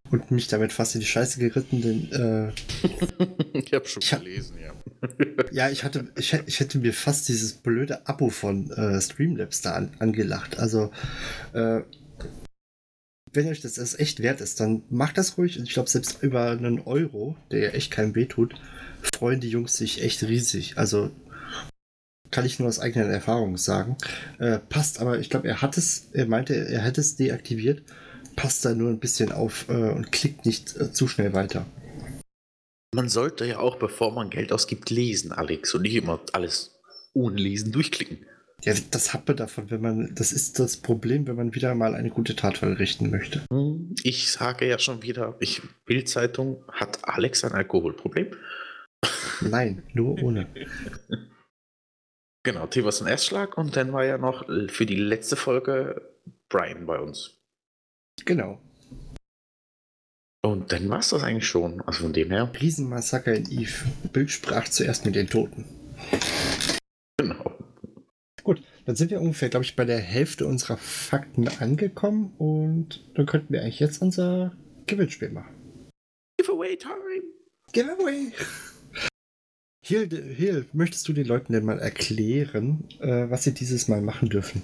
Und mich damit fast in die Scheiße geritten, denn äh, ich habe schon Ich gelesen, ja. ja, ich hatte, ich, ich hätte mir fast dieses blöde Abo von äh, Streamlabs da an, angelacht. Also, äh, wenn euch das, das echt wert ist, dann macht das ruhig. Und ich glaube, selbst über einen Euro, der ja echt keinem wehtut, freuen die Jungs sich echt riesig. Also, kann ich nur aus eigener Erfahrung sagen. Äh, passt, aber ich glaube, er hat es, er meinte, er hätte es deaktiviert. Passt da nur ein bisschen auf äh, und klickt nicht äh, zu schnell weiter. Man sollte ja auch, bevor man Geld ausgibt, lesen, Alex, und nicht immer alles ohne Lesen durchklicken. Ja, das hat man davon, wenn man, das ist das Problem, wenn man wieder mal eine gute Tat verrichten möchte. Ich sage ja schon wieder, ich, Bildzeitung, hat Alex ein Alkoholproblem? Nein, nur ohne. Genau, Tivas und Erstschlag und dann war ja noch für die letzte Folge Brian bei uns. Genau. Und dann war es das eigentlich schon. Also von dem her, Riesenmassaker in Eve. Bild sprach zuerst mit den Toten. genau. Gut, dann sind wir ungefähr, glaube ich, bei der Hälfte unserer Fakten angekommen und dann könnten wir eigentlich jetzt unser Gewinnspiel machen. Giveaway Time! Giveaway! Hill, Hill, möchtest du den Leuten denn mal erklären, äh, was sie dieses Mal machen dürfen?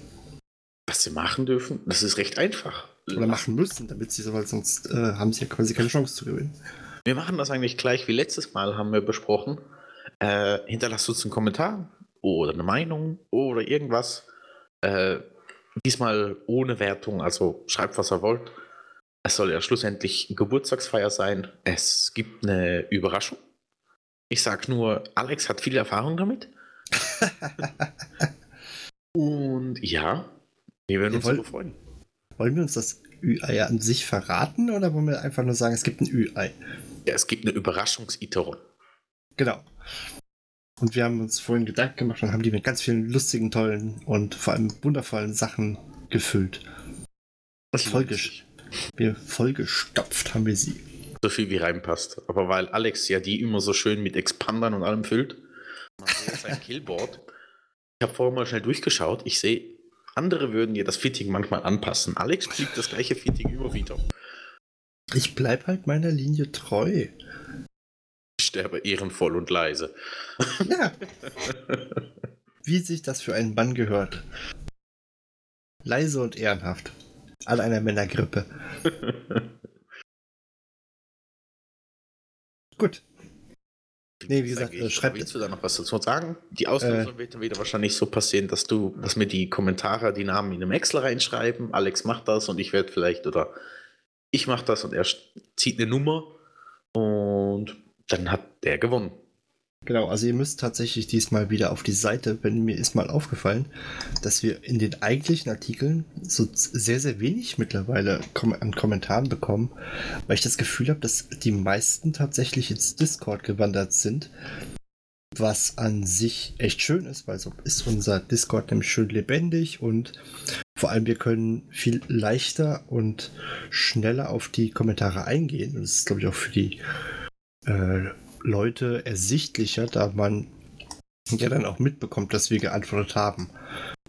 Was sie machen dürfen, das ist recht einfach. Oder machen müssen, damit sie so, weil sonst äh, haben sie ja quasi keine Chance zu gewinnen. Wir machen das eigentlich gleich wie letztes Mal, haben wir besprochen. Äh, hinterlasst uns einen Kommentar oder eine Meinung oder irgendwas. Äh, diesmal ohne Wertung, also schreibt, was ihr wollt. Es soll ja schlussendlich Geburtstagsfeier sein. Es gibt eine Überraschung. Ich sag nur, Alex hat viel Erfahrung damit. Und ja, wir werden uns darüber freuen. Wollen wir uns das Ü-Ei an sich verraten oder wollen wir einfach nur sagen, es gibt ein Ü-Ei? Ja, es gibt eine Überraschungs-Iteron. Genau. Und wir haben uns vorhin Gedanken gemacht und haben die mit ganz vielen lustigen, tollen und vor allem wundervollen Sachen gefüllt. Vollgestopft haben wir sie. So viel wie reinpasst. Aber weil Alex ja die immer so schön mit Expandern und allem füllt, man sieht sein Killboard. Ich habe vorher mal schnell durchgeschaut. Ich sehe, andere würden ja das Fitting manchmal anpassen. Alex fliegt das gleiche Fitting immer wieder. Ich bleib halt meiner Linie treu. Ich sterbe ehrenvoll und leise. Ja. Wie sich das für einen Mann gehört. Leise und ehrenhaft. An einer Männergrippe. Gut. Nee, wie gesagt, äh, schreibt. Willst du da noch was dazu sagen? Die Auslösung äh, wird dann wieder wahrscheinlich so passieren, dass du, dass mir die Kommentare die Namen in einem Excel reinschreiben. Alex macht das und ich werde vielleicht oder ich mache das und er zieht eine Nummer und dann hat der gewonnen. Genau, also ihr müsst tatsächlich diesmal wieder auf die Seite, wenn mir ist mal aufgefallen, dass wir in den eigentlichen Artikeln so sehr, sehr wenig mittlerweile an Kommentaren bekommen, weil ich das Gefühl habe, dass die meisten tatsächlich ins Discord gewandert sind, was an sich echt schön ist, weil so ist unser Discord nämlich schön lebendig und vor allem wir können viel leichter und schneller auf die Kommentare eingehen und das ist glaube ich auch für die äh, Leute ersichtlicher, da man ja dann auch mitbekommt, dass wir geantwortet haben.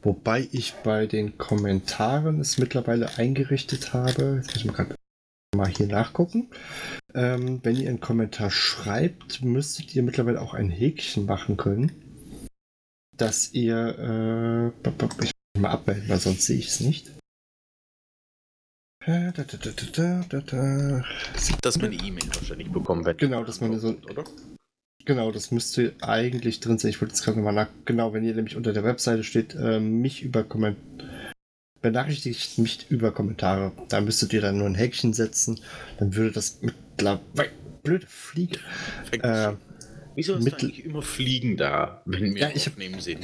Wobei ich bei den Kommentaren es mittlerweile eingerichtet habe. Jetzt muss ich mal gerade mal hier nachgucken. Ähm, wenn ihr einen Kommentar schreibt, müsstet ihr mittlerweile auch ein Häkchen machen können, dass ihr äh, ich mal abmelden, weil sonst sehe ich es nicht. Da, da, da, dass man die E-Mail wahrscheinlich bekommen wird. Genau, dass man so. Oder? Genau, das müsste eigentlich drin sein. Ich wollte jetzt gerade nochmal nach. Genau, wenn ihr nämlich unter der Webseite steht, äh, mich über Komment benachrichtigt mich über Kommentare. Da müsstet ihr dann nur ein Häkchen setzen. Dann würde das mittlerweile. Blöde Fliege. Äh, Wieso hast du eigentlich immer Fliegen da, wenn wir ja, ich aufnehmen sehen?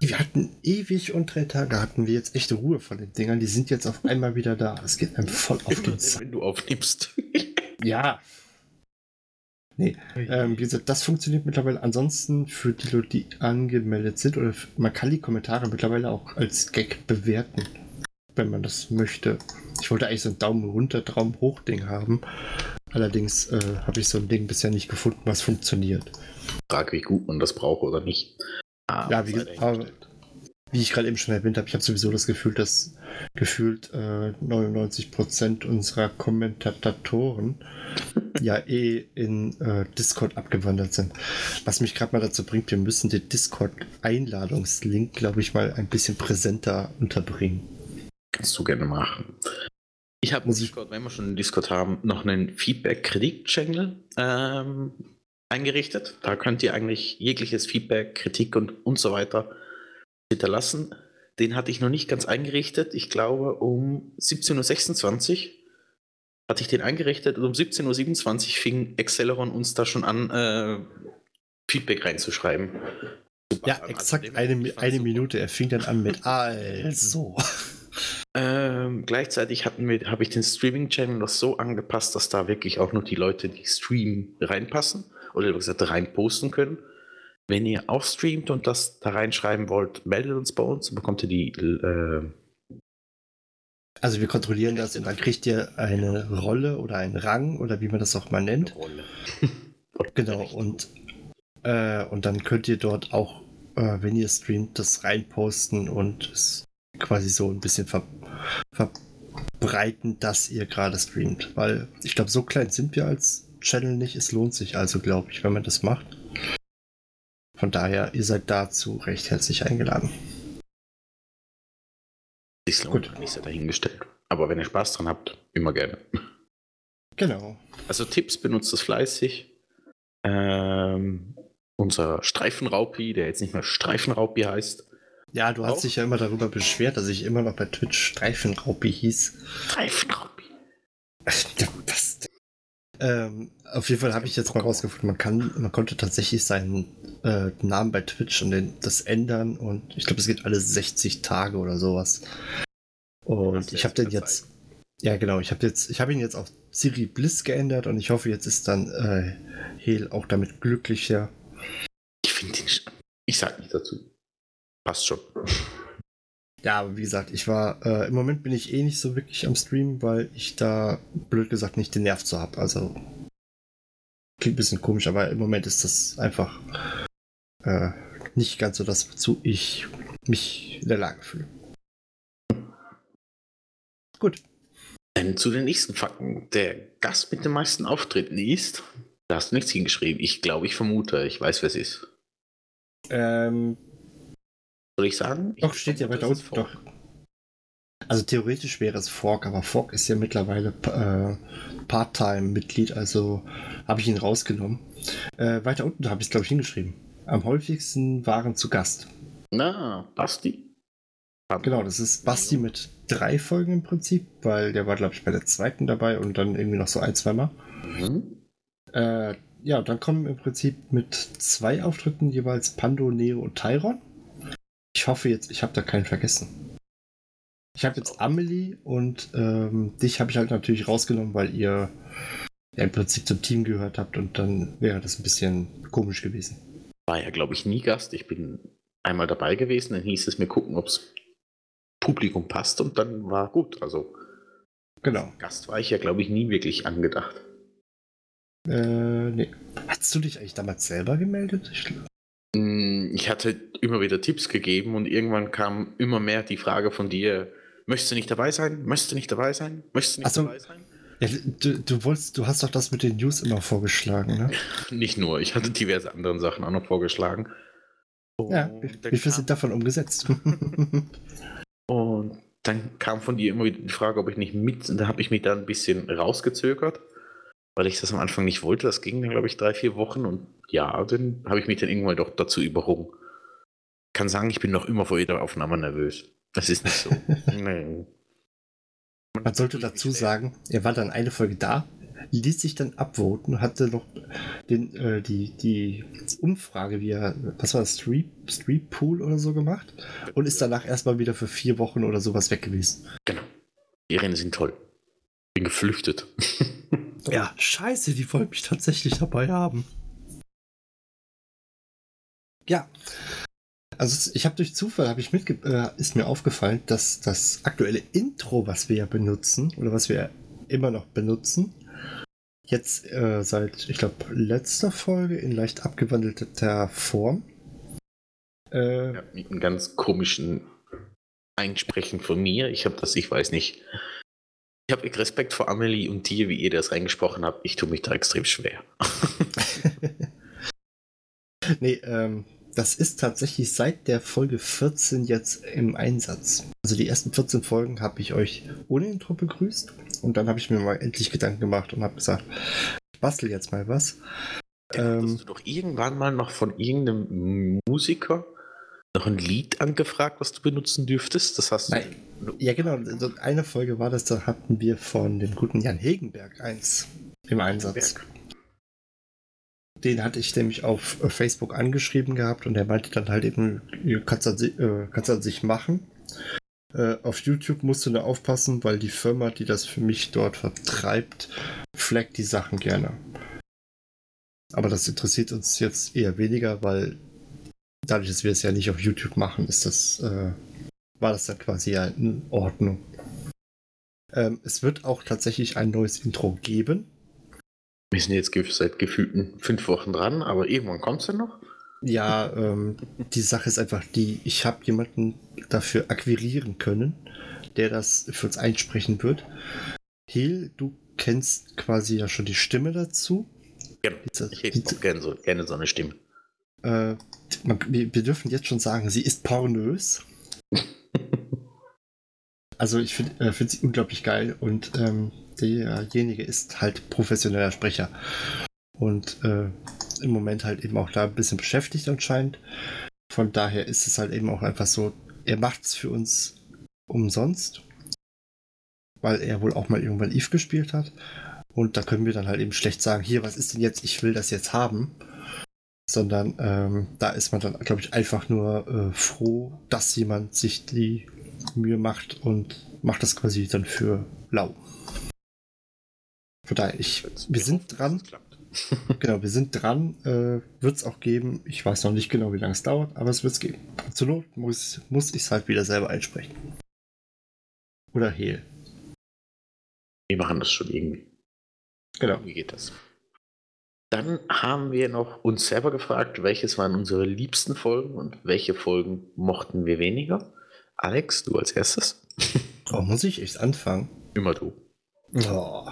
Wir hatten ewig und drei Tage hatten wir jetzt echte Ruhe von den Dingern. Die sind jetzt auf einmal wieder da. Es geht einem voll auf den Sack. Wenn du aufnimmst. ja. Nee, ähm, wie gesagt, das funktioniert mittlerweile. Ansonsten für die Leute, die angemeldet sind, oder man kann die Kommentare mittlerweile auch als Gag bewerten, wenn man das möchte. Ich wollte eigentlich so ein Daumen runter, Daumen hoch Ding haben. Allerdings äh, habe ich so ein Ding bisher nicht gefunden, was funktioniert. Frag, wie gut man das braucht oder nicht. Ah, ja, wie, aber, wie ich gerade eben schon erwähnt habe, ich habe sowieso das Gefühl, dass gefühlt äh, 99% unserer Kommentatoren ja eh in äh, Discord abgewandert sind. Was mich gerade mal dazu bringt, wir müssen den Discord-Einladungslink, glaube ich, mal ein bisschen präsenter unterbringen. Kannst du gerne machen. Ich habe wenn wir schon einen Discord haben, noch einen Feedback-Kritik-Channel ähm, eingerichtet. Da könnt ihr eigentlich jegliches Feedback, Kritik und, und so weiter hinterlassen. Den hatte ich noch nicht ganz eingerichtet. Ich glaube, um 17.26 Uhr hatte ich den eingerichtet und um 17.27 Uhr fing Acceleron uns da schon an, äh, Feedback reinzuschreiben. Super ja, also exakt also eine, eine Minute. Er fing dann an mit also. Ähm, gleichzeitig habe ich den Streaming-Channel noch so angepasst, dass da wirklich auch nur die Leute, die streamen, reinpassen oder gesagt rein posten können. Wenn ihr auch streamt und das da reinschreiben wollt, meldet uns bei uns und bekommt ihr die. Äh, also wir kontrollieren das und dann kriegt ihr eine Rolle oder einen Rang oder wie man das auch mal nennt. Genau, und, äh, und dann könnt ihr dort auch, äh, wenn ihr streamt, das reinposten und es quasi so ein bisschen ver verbreiten, dass ihr gerade streamt. Weil ich glaube, so klein sind wir als Channel nicht. Es lohnt sich also, glaube ich, wenn man das macht. Von daher, ihr seid dazu recht herzlich eingeladen. Ist lohnt, nicht so dahingestellt. Aber wenn ihr Spaß dran habt, immer gerne. Genau. Also Tipps benutzt es fleißig. Ähm, unser Streifenraupi, der jetzt nicht mehr Streifenraupi heißt. Ja, du hast dich ja immer darüber beschwert, dass ich immer noch bei Twitch Streifenraupi hieß. Streifenraupi. Das, ähm, auf jeden Fall habe ich jetzt mal rausgefunden, man kann, man konnte tatsächlich seinen äh, Namen bei Twitch und den, das ändern und ich glaube, es geht alle 60 Tage oder sowas. Und ich habe den jetzt, ja genau, ich habe jetzt, ich habe ihn jetzt auf Siri Bliss geändert und ich hoffe, jetzt ist dann äh, Hel auch damit glücklicher finde den. Ich sag nicht dazu. Passt schon. Ja, aber wie gesagt, ich war, äh, im Moment bin ich eh nicht so wirklich am Stream, weil ich da, blöd gesagt, nicht den Nerv zu habe. Also, klingt ein bisschen komisch, aber im Moment ist das einfach äh, nicht ganz so das, wozu ich mich in der Lage fühle. Gut. Dann zu den nächsten Fakten. Der Gast mit den meisten Auftritten ist. Da hast du nichts hingeschrieben. Ich glaube, ich vermute, ich weiß, wer es ist. Ähm, Soll ich sagen? doch, Ich steht ja weiter unten. Doch. Also theoretisch wäre es Fork, aber Fork ist ja mittlerweile äh, Part-Time-Mitglied, also habe ich ihn rausgenommen. Äh, weiter unten habe ich es, glaube ich, hingeschrieben. Am häufigsten waren zu Gast. Na, Basti. Genau, das ist Basti mit drei Folgen im Prinzip, weil der war, glaube ich, bei der zweiten dabei und dann irgendwie noch so ein, zweimal. Mhm. Äh, ja, dann kommen im Prinzip mit zwei Auftritten jeweils Pando, Neo und Tyron. Ich hoffe jetzt, ich habe da keinen vergessen. Ich habe jetzt Amelie und ähm, dich habe ich halt natürlich rausgenommen, weil ihr ja im Prinzip zum Team gehört habt und dann wäre das ein bisschen komisch gewesen. War ja, glaube ich, nie Gast. Ich bin einmal dabei gewesen, dann hieß es mir gucken, ob es Publikum passt und dann war gut. Also Genau. Gast war ich ja, glaube ich, nie wirklich angedacht. Äh, nee. Hast du dich eigentlich damals selber gemeldet? Ich, Mm, Ich hatte immer wieder Tipps gegeben und irgendwann kam immer mehr die Frage von dir, möchtest du nicht dabei sein? Möchtest du nicht dabei sein? Möchtest du nicht Ach so. dabei sein? ja, du, du wolltest, du hast doch das mit den News immer vorgeschlagen, ne? Nicht nur, ich hatte diverse andere Sachen auch noch vorgeschlagen. Ja, Und wie, dann wie viel sind davon umgesetzt? Und dann kam von dir immer wieder die Frage, ob ich nicht mit, da habe ich mich dann ein bisschen rausgezögert, weil ich das am Anfang nicht wollte. Das ging dann, glaube ich, drei, vier Wochen und ja, dann habe ich mich dann irgendwann doch dazu überrungen. Kann sagen, ich bin noch immer vor jeder Aufnahme nervös. Das ist nicht so. nee. Man sollte dazu sagen, er war dann eine Folge da, ließ sich dann abvoten, hatte noch den, äh, die, die Umfrage, wie er, was war das, Street, Street Pool oder so gemacht und ist danach erstmal wieder für vier Wochen oder sowas weg gewesen. Genau. Die Serien sind toll. Bin geflüchtet. Ja, scheiße, die wollen mich tatsächlich dabei haben. Ja. Also ich habe durch Zufall habe ich mitge äh, ist mir aufgefallen, dass das aktuelle Intro, was wir ja benutzen oder was wir immer noch benutzen, jetzt äh, seit ich glaube letzter Folge in leicht abgewandelter Form. Äh, Ja, mit einem ganz komischen Einsprechen von mir. Ich habe das, ich weiß nicht. Ich habe Respekt vor Amelie und dir, wie ihr das reingesprochen habt. Ich tue mich da extrem schwer. nee, ähm, das ist tatsächlich seit der Folge 14 jetzt im Einsatz. Also die ersten 14 Folgen habe ich euch ohne Intro begrüßt und dann habe ich mir mal endlich Gedanken gemacht und habe gesagt, ich bastel jetzt mal was. Ähm, Ähm, Hast du doch irgendwann mal noch von irgendeinem Musiker noch ein Lied angefragt, was du benutzen dürftest? Das hast Nein. Ja, genau. So eine Folge war das, da hatten wir von dem guten Jan Hegenberg eins im Einsatz. Den hatte ich nämlich auf äh, Facebook angeschrieben gehabt und er meinte dann halt eben, kannst kannst an sich machen. Äh, auf YouTube musst du nur aufpassen, weil die Firma, die das für mich dort vertreibt, flaggt die Sachen gerne. Aber das interessiert uns jetzt eher weniger, weil dadurch, dass wir es ja nicht auf YouTube machen, ist das, äh, war das dann quasi ja in Ordnung. Ähm, es wird auch tatsächlich ein neues Intro geben. Wir sind jetzt seit gefühlten fünf Wochen dran, aber irgendwann kommt es dann noch. Ja, ähm, die Sache ist einfach die, ich habe jemanden dafür akquirieren können, der das für uns einsprechen wird. Hel, du kennst quasi ja schon die Stimme dazu. Genau. Diese- Ich hätte gerne so, gerne so eine Stimme. Äh, man, wir, wir dürfen jetzt schon sagen, sie ist pornös. Also ich finde äh, find sie unglaublich geil und ähm, derjenige ist halt professioneller Sprecher. Und äh, im Moment halt eben auch da ein bisschen beschäftigt anscheinend. Von daher ist es halt eben auch einfach so, er macht es für uns umsonst, weil er wohl auch mal irgendwann Eve gespielt hat. Und da können wir dann halt eben schlecht sagen, hier, was ist denn jetzt, ich will das jetzt haben sondern ähm, da ist man dann, glaube ich, einfach nur äh, froh, dass jemand sich die Mühe macht und macht das quasi dann für lau. Von daher, ich, wir sind dran. genau, wir sind dran. Äh, wird es auch geben. Ich weiß noch nicht genau, wie lange es dauert, aber es wird es geben. Zur Not muss, muss ich es halt wieder selber einsprechen. Oder Hehl. Wir machen das schon irgendwie. Genau. Wie geht das? Dann haben wir noch uns selber gefragt, welches waren unsere liebsten Folgen und welche Folgen mochten wir weniger. Alex, du als erstes. Oh, muss ich echt anfangen? Immer du. Oh.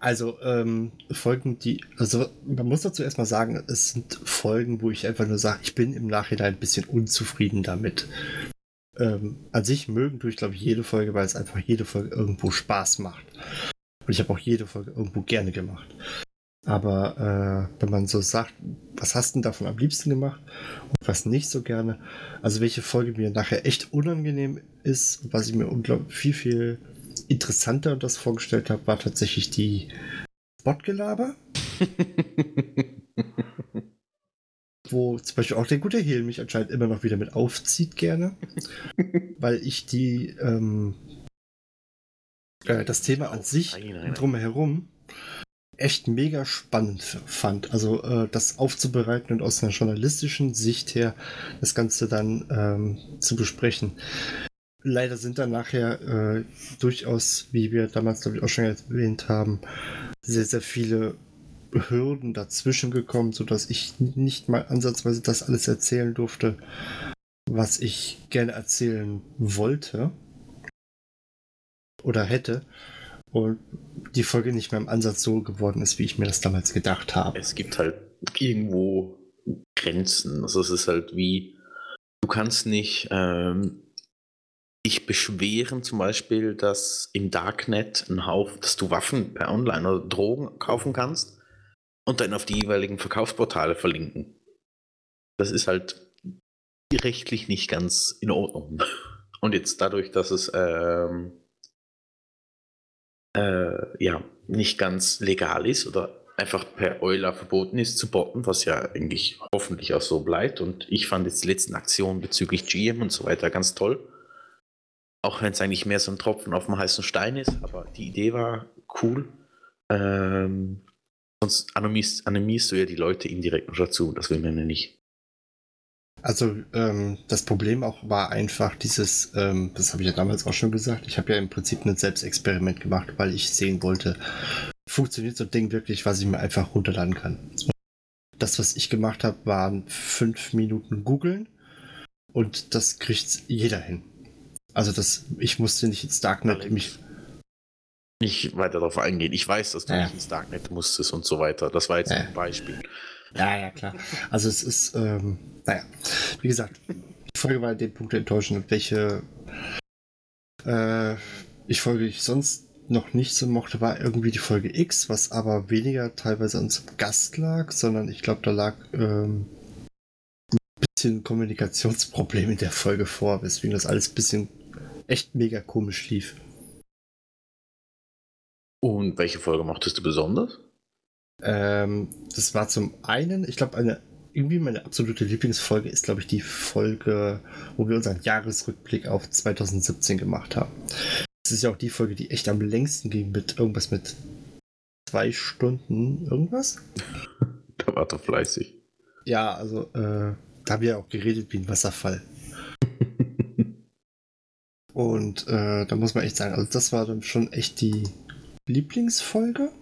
Also, ähm, Folgen, die, also man muss dazu erstmal sagen, es sind Folgen, wo ich einfach nur sage, ich bin im Nachhinein ein bisschen unzufrieden damit. Ähm, an sich mögen tue ich, glaube ich, jede Folge, weil es einfach jede Folge irgendwo Spaß macht. Und ich habe auch jede Folge irgendwo gerne gemacht. Aber äh, wenn man so sagt, was hast du denn davon am liebsten gemacht und was nicht so gerne, also welche Folge mir nachher echt unangenehm ist, was ich mir unglaublich viel, viel interessanter das vorgestellt habe, war tatsächlich die Spotgelaber. wo zum Beispiel auch der gute Hehl mich anscheinend immer noch wieder mit aufzieht gerne, weil ich die ähm, äh, das Thema an sich Nein, nein, nein. drumherum echt mega spannend fand. Also äh, das aufzubereiten und aus einer journalistischen Sicht her das Ganze dann ähm, zu besprechen. Leider sind dann nachher äh, durchaus, wie wir damals glaube ich auch schon erwähnt haben, sehr, sehr viele Hürden dazwischen gekommen, sodass ich nicht mal ansatzweise das alles erzählen durfte, was ich gerne erzählen wollte oder hätte und die Folge nicht mehr im Ansatz so geworden ist, wie ich mir das damals gedacht habe. Es gibt halt irgendwo Grenzen. Also es ist halt wie, du kannst nicht ähm, dich beschweren, zum Beispiel, dass im Darknet ein Haufen, dass du Waffen per Online oder Drogen kaufen kannst und dann auf die jeweiligen Verkaufsportale verlinken. Das ist halt rechtlich nicht ganz in Ordnung. Und jetzt dadurch, dass es ähm, äh, ja, nicht ganz legal ist oder einfach per Euler verboten ist zu botten, was ja eigentlich hoffentlich auch so bleibt. Und ich fand jetzt die letzten Aktionen bezüglich GM und so weiter ganz toll. Auch wenn es eigentlich mehr so ein Tropfen auf dem heißen Stein ist, aber die Idee war cool. Ähm, sonst animierst, animierst du ja die Leute indirekt noch dazu, das will man ja nicht. Also ähm, das Problem auch war einfach dieses, ähm, das habe ich ja damals auch schon gesagt, ich habe ja im Prinzip ein Selbstexperiment gemacht, weil ich sehen wollte, funktioniert so ein Ding wirklich, was ich mir einfach runterladen kann. Das, was ich gemacht habe, waren fünf Minuten googeln und das kriegt jeder hin. Also das, ich musste nicht ins Darknet mich. Nicht weiter darauf eingehen. Ich weiß, dass du Ja. nicht ins Darknet musstest und so weiter. Das war jetzt Ja. ein Beispiel. Ja, ja, klar. Also es ist, ähm, naja, wie gesagt, die Folge war an dem Punkt enttäuschend, welche äh, ich Folge ich sonst noch nicht so mochte, war irgendwie die Folge X, was aber weniger teilweise an unserem Gast lag, sondern ich glaube, da lag ähm, ein bisschen Kommunikationsproblem in der Folge vor, weswegen das alles ein bisschen echt mega komisch lief. Und welche Folge mochtest du besonders? Ähm, das war zum einen, ich glaube, eine irgendwie meine absolute Lieblingsfolge ist, glaube ich, die Folge, wo wir unseren Jahresrückblick auf 2017 gemacht haben. Das ist ja auch die Folge, die echt am längsten ging mit irgendwas mit zwei Stunden irgendwas. Da war doch fleißig. Ja, also äh, da haben wir ja auch geredet wie ein Wasserfall. Und äh, da muss man echt sagen, also das war dann schon echt die Lieblingsfolge.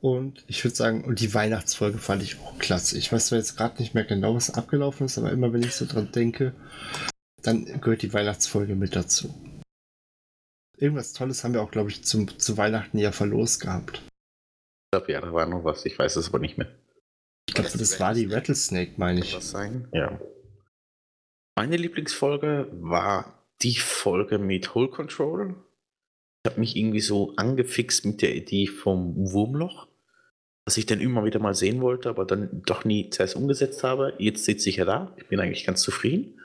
Und ich würde sagen, und die Weihnachtsfolge fand ich auch klasse. Ich weiß zwar jetzt gerade nicht mehr genau, was abgelaufen ist, aber immer wenn ich so dran denke, dann gehört die Weihnachtsfolge mit dazu. Irgendwas Tolles haben wir auch, glaube ich, zum, zu Weihnachten ja verlost gehabt. Ich glaube, ja, da war noch was. Ich weiß es aber nicht mehr. Ich glaube, das war die Rattlesnake, meine ich. Kann das sein? Ja. Meine Lieblingsfolge war die Folge mit Hull Control. Ich habe mich irgendwie so angefixt mit der Idee vom Wurmloch, was ich dann immer wieder mal sehen wollte, aber dann doch nie zuerst umgesetzt habe. Jetzt sitze ich ja da. Ich bin eigentlich ganz zufrieden.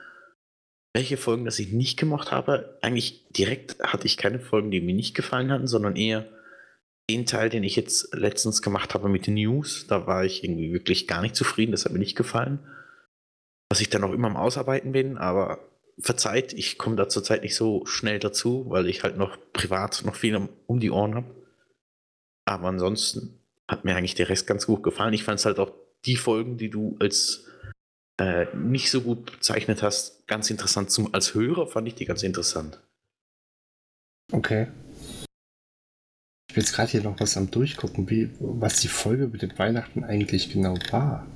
Welche Folgen, das ich nicht gemacht habe, eigentlich direkt hatte ich keine Folgen, die mir nicht gefallen hatten, sondern eher den Teil, den ich jetzt letztens gemacht habe mit den News. Da war ich irgendwie wirklich gar nicht zufrieden. Das hat mir nicht gefallen. Was ich dann auch immer am Ausarbeiten bin, aber verzeiht, ich komme da zurzeit nicht so schnell dazu, weil ich halt noch privat noch viel um die Ohren habe. Aber ansonsten hat mir eigentlich der Rest ganz gut gefallen. Ich fand es halt auch die Folgen, die du als äh, nicht so gut bezeichnet hast, ganz interessant. Zum, als Hörer fand ich die ganz interessant. Okay. Ich bin jetzt gerade hier noch was am Durchgucken, wie, was die Folge mit den Weihnachten eigentlich genau war.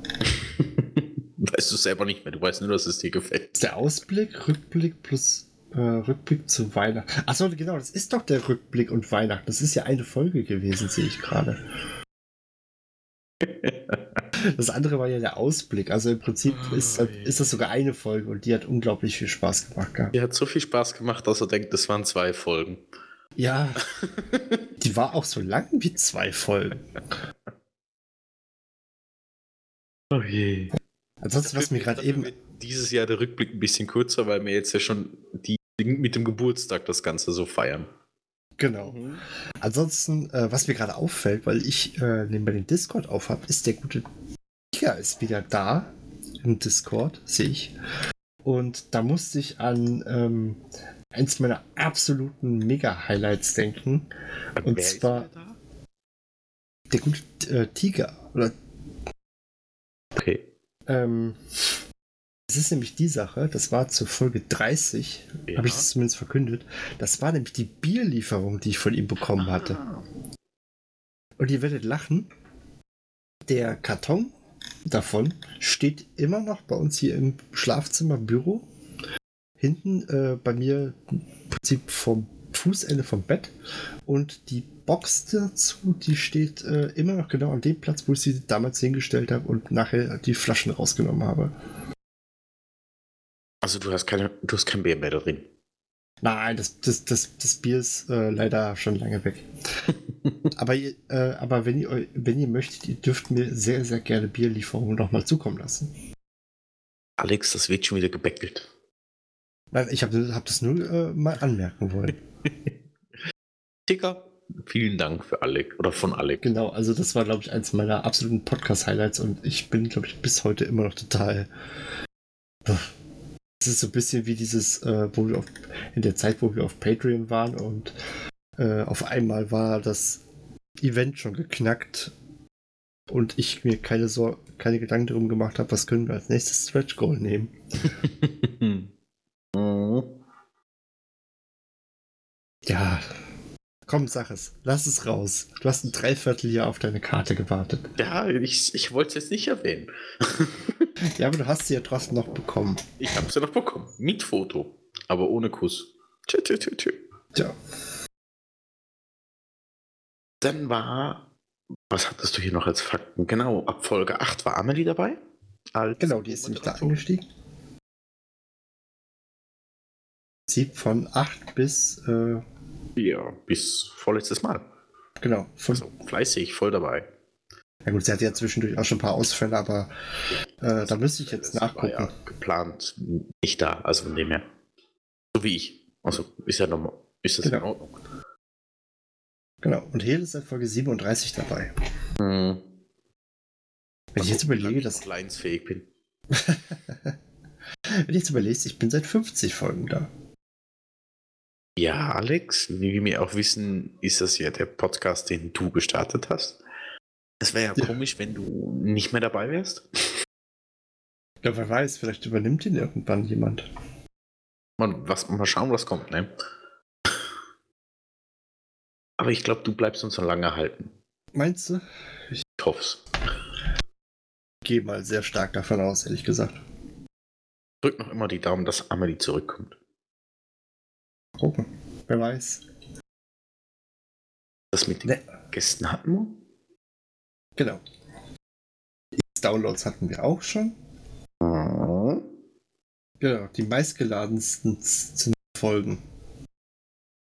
weißt du selber nicht mehr, du weißt nur, dass es dir gefällt. Der Ausblick, Rückblick plus äh, Rückblick zu Weihnachten. Achso, genau, das ist doch der Rückblick und Weihnachten. Das ist ja eine Folge gewesen, sehe ich gerade. Das andere war ja der Ausblick. Also im Prinzip oh, ist, ist, das sogar eine Folge und die hat unglaublich viel Spaß gemacht. Gehabt. Die hat so viel Spaß gemacht, dass er denkt, das waren zwei Folgen. Ja, die war auch so lang wie zwei Folgen. Oh je. Ansonsten, was mir gerade eben. Dieses Jahr der Rückblick ein bisschen kürzer, weil wir jetzt ja schon die mit dem Geburtstag das Ganze so feiern. Genau. Mhm. Ansonsten, äh, was mir gerade auffällt, weil ich äh, nebenbei den Discord auf habe, ist der gute Tiger ist wieder da im Discord, sehe ich. Und da musste ich an ähm, eins meiner absoluten Mega-Highlights denken. Und, und zwar der gute äh, Tiger. Oder okay. Ähm, das ist nämlich die Sache, das war zur Folge 30, ja. habe ich das zumindest verkündet. Das war nämlich die Bierlieferung, die ich von ihm bekommen ah. hatte. Und ihr werdet lachen. Der Karton davon steht immer noch bei uns hier im Schlafzimmer, Büro. Hinten äh, bei mir im Prinzip vom Fußende vom Bett. Und die Box dazu, die steht äh, immer noch genau an dem Platz, wo ich sie damals hingestellt habe und nachher die Flaschen rausgenommen habe. Also du hast keine, du hast kein Bier mehr drin. Nein, das, das, das, das Bier ist äh, leider schon lange weg. aber äh, aber wenn, ihr, wenn ihr möchtet, ihr dürft mir sehr, sehr gerne Bierlieferungen nochmal zukommen lassen. Alex, das wird schon wieder gebäckelt. Nein, ich habe hab das nur äh, mal anmerken wollen. Ticker, vielen Dank für Alec oder von Alec. Genau, also das war, glaube ich, eins meiner absoluten Podcast-Highlights und ich bin, glaube ich, bis heute immer noch total es ist so ein bisschen wie dieses, äh, wo wir auf, in der Zeit, wo wir auf Patreon waren und äh, auf einmal war das Event schon geknackt und ich mir keine, Sor keine Gedanken darum gemacht habe, was können wir als nächstes Stretch Goal nehmen. ja, Komm, sag es. Lass es raus. Du hast ein Dreivierteljahr auf deine Karte gewartet. Ja, ich, ich wollte es jetzt nicht erwähnen. ja, aber du hast sie ja trotzdem noch bekommen. Ich habe sie noch bekommen. Mit Foto. Aber ohne Kuss. Tschü, tschü, tschü, tschü. Tja. Dann war. Was hattest du hier noch als Fakten? Genau, ab Folge 8 war Amelie dabei. genau, die ist nämlich da eingestiegen. Sieht von 8 bis. Äh, ja, bis vorletztes Mal. Genau. Von also, fleißig, voll dabei. Ja gut, sie hatte ja zwischendurch auch schon ein paar Ausfälle, aber äh, da müsste ich jetzt nachgucken. War ja geplant nicht da, also von dem her. So wie ich. Also ist ja normal. Ist das genau. in Ordnung? Genau. Und Hel ist seit Folge 37 dabei. Hm. Wenn also, ich jetzt überlege, dass. ich bin. Wenn ich jetzt überlegst, ich bin seit 50 Folgen da. Ja, Alex, wie wir auch wissen, ist das ja der Podcast, den du gestartet hast. Es wäre ja, ja, komisch, wenn du nicht mehr dabei wärst. Ja, wer weiß, vielleicht übernimmt ihn irgendwann jemand. Mal, was, mal schauen, was kommt, ne? Aber ich glaube, du bleibst uns noch lange erhalten. Meinst du? Ich hoff's. Gehe mal sehr stark davon aus, ehrlich gesagt. Drück noch immer die Daumen, dass Amelie zurückkommt. Gucken. Wer weiß. Das mit den nee. Gästen hatten wir? Genau. Die Downloads hatten wir auch schon. Mhm. Genau, die meistgeladensten Folgen.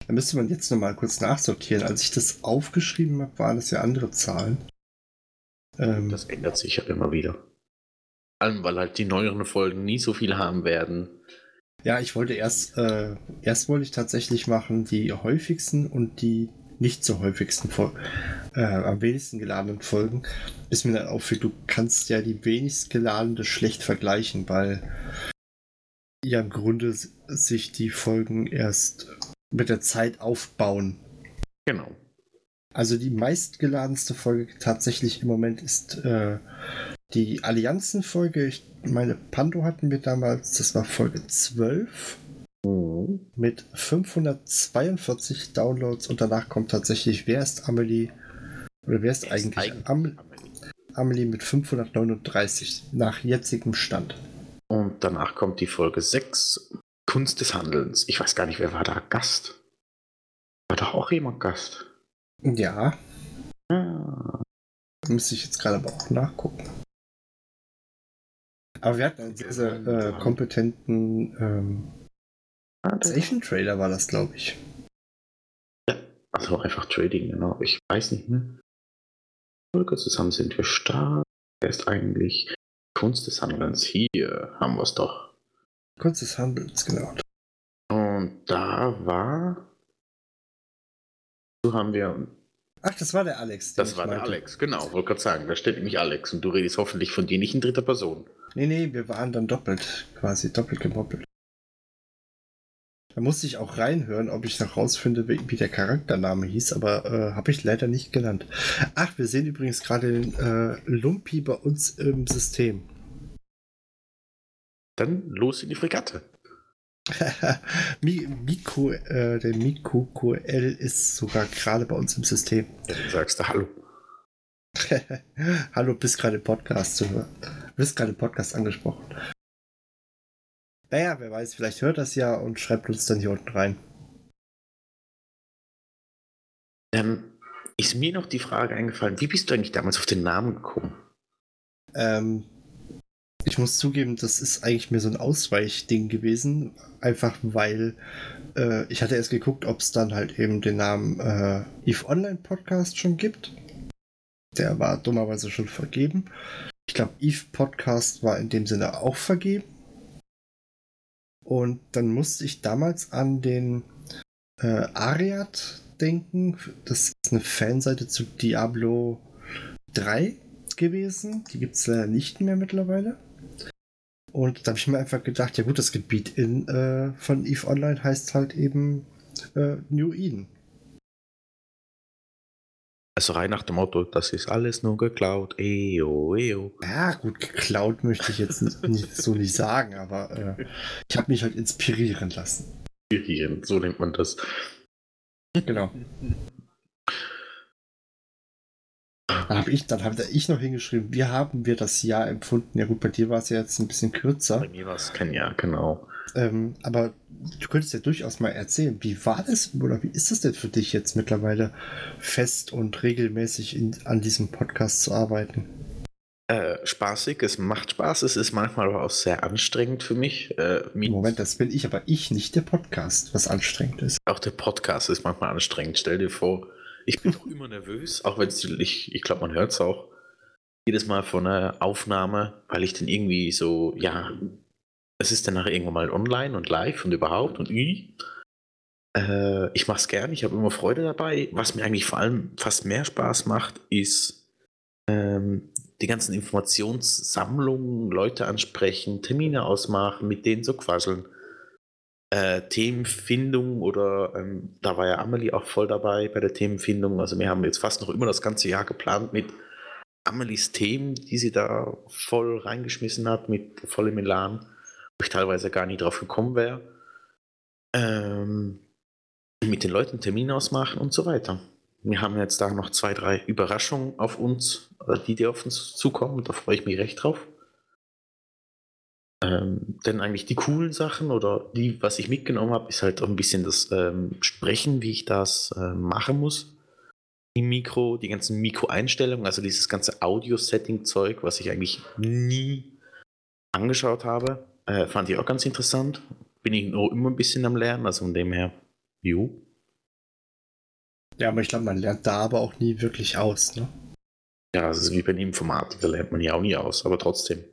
Da müsste man jetzt nochmal kurz nachsortieren. Als ich das aufgeschrieben habe, waren es ja andere Zahlen. Ähm, das ändert sich ja immer wieder. Vor allem, weil halt die neueren Folgen nie so viel haben werden. Ja, ich wollte erst, äh, erst wollte ich tatsächlich machen die häufigsten und die nicht so häufigsten, äh, am wenigsten geladenen Folgen. Bis mir dann auffiel, du kannst ja die wenigst geladene schlecht vergleichen, weil ja im Grunde sich die Folgen erst mit der Zeit aufbauen. Genau. Also die meistgeladenste Folge tatsächlich im Moment ist äh, die Allianzen-Folge. Ich meine, Pando hatten wir damals, das war Folge 12 Mhm. mit 542 Downloads und danach kommt tatsächlich Wer ist Amelie? Oder wer ist Wer eigentlich eigentlich Am Amelie mit 539 nach jetzigem Stand? Und danach kommt die Folge 6, Kunst des Handelns. Ich weiß gar nicht, wer war da Gast? War doch auch jemand Gast? Ja, Ah, müsste ich jetzt gerade aber auch nachgucken. Aber wir hatten einen sehr, sehr äh, kompetenten ähm, ah, der- Station-Trailer, war das, glaube ich. Also einfach Trading, genau. Ich weiß nicht mehr. Folge zusammen sind wir stark. Wer ist eigentlich Kunst des Handelns? Hier haben wir es doch. Kunst des Handels, genau. Und da war. So haben wir. Ach, das war der Alex. Das war der meinte. Alex, genau. Wollte gerade sagen, da steht nämlich Alex und du redest hoffentlich von dir nicht in dritter Person. Nee, nee, wir waren dann doppelt, quasi doppelt gemoppelt. Da musste ich auch reinhören, ob ich noch rausfinde, wie, der Charaktername hieß, aber äh, habe ich leider nicht genannt. Ach, wir sehen übrigens gerade den äh, Lumpi bei uns im System. Dann los in die Fregatte. Mi- Miku, äh, der Miku QL ist sogar gerade bei uns im System. Ja, dann sagst du Hallo. Hallo, bist gerade im Podcast zu hören. Bist gerade im Podcast angesprochen. Naja, wer weiß, vielleicht hört das ja und schreibt uns dann hier unten rein. Ähm, ist mir noch die Frage eingefallen, wie bist du eigentlich damals auf den Namen gekommen? Ähm, ich muss zugeben, das ist eigentlich mir so ein Ausweichding gewesen. Einfach weil äh, ich hatte erst geguckt, ob es dann halt eben den Namen äh, Eve Online Podcast schon gibt. Der war dummerweise schon vergeben. Ich glaube, Eve Podcast war in dem Sinne auch vergeben. Und dann musste ich damals an den äh, Ariat denken. Das ist eine Fanseite zu Diablo 3 gewesen. Die gibt es leider nicht mehr mittlerweile. Und da habe ich mir einfach gedacht, ja gut, das Gebiet in, äh, von EVE Online heißt halt eben äh, New Eden. Also rein nach dem Motto, das ist alles nur geklaut. Eo, eo. Ja, gut, geklaut möchte ich jetzt nicht, so nicht sagen, aber äh, ich habe mich halt inspirieren lassen. Inspirierend, so nennt man das. Genau. Dann habe ich, dann hab ich noch hingeschrieben, wie haben wir das Jahr empfunden? Ja gut, bei dir war es ja jetzt ein bisschen kürzer. Bei mir war es kein Jahr, genau. Ähm, aber du könntest ja durchaus mal erzählen, wie war das oder wie ist das denn für dich jetzt mittlerweile fest und regelmäßig in, an diesem Podcast zu arbeiten? Äh, spaßig, es macht Spaß, es ist manchmal aber auch sehr anstrengend für mich. Äh, Moment, das bin ich, aber ich, nicht der Podcast, was anstrengend ist. Auch der Podcast ist manchmal anstrengend. Stell dir vor, ich bin auch immer nervös, auch wenn es, ich, ich glaube, man hört es auch. Jedes Mal von einer Aufnahme, weil ich dann irgendwie so, ja, es ist dann nachher irgendwann mal online und live und überhaupt und i. Äh, ich mache es gern, ich habe immer Freude dabei. Was mir eigentlich vor allem fast mehr Spaß macht, ist ähm, die ganzen Informationssammlungen, Leute ansprechen, Termine ausmachen, mit denen so quasseln äh, Themenfindung oder ähm, da war ja Amelie auch voll dabei bei der Themenfindung. Also wir haben jetzt fast noch immer das ganze Jahr geplant mit Amelies Themen, die sie da voll reingeschmissen hat, mit vollem Elan, ich teilweise gar nicht drauf gekommen wäre. Ähm, mit den Leuten Termine ausmachen und so weiter. Wir haben jetzt da noch zwei, drei Überraschungen auf uns, äh, die, die auf uns zukommen. Da freue ich mich recht drauf. Ähm, denn eigentlich die coolen Sachen oder die, was ich mitgenommen habe, ist halt auch ein bisschen das ähm, Sprechen, wie ich das äh, machen muss. Im Mikro, die ganzen Mikro-Einstellungen, also dieses ganze Audio-Setting-Zeug, was ich eigentlich nie angeschaut habe, äh, fand ich auch ganz interessant. Bin ich nur immer ein bisschen am Lernen, also von dem her, jo. Ja, aber ich glaube, man lernt da aber auch nie wirklich aus, ne? Ja, das ist wie bei einem Informatiker, lernt man ja auch nie aus, aber trotzdem.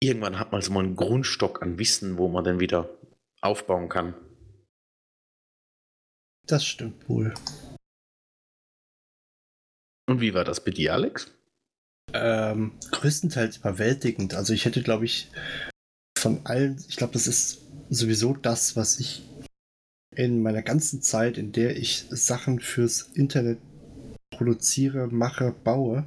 Irgendwann hat man so mal einen Grundstock an Wissen, wo man dann wieder aufbauen kann. Das stimmt wohl. Und wie war das bei dir, Alex? Ähm, größtenteils überwältigend. Also ich hätte, glaube ich, von allen, ich glaube, das ist sowieso das, was ich in meiner ganzen Zeit, in der ich Sachen fürs Internet produziere, mache, baue,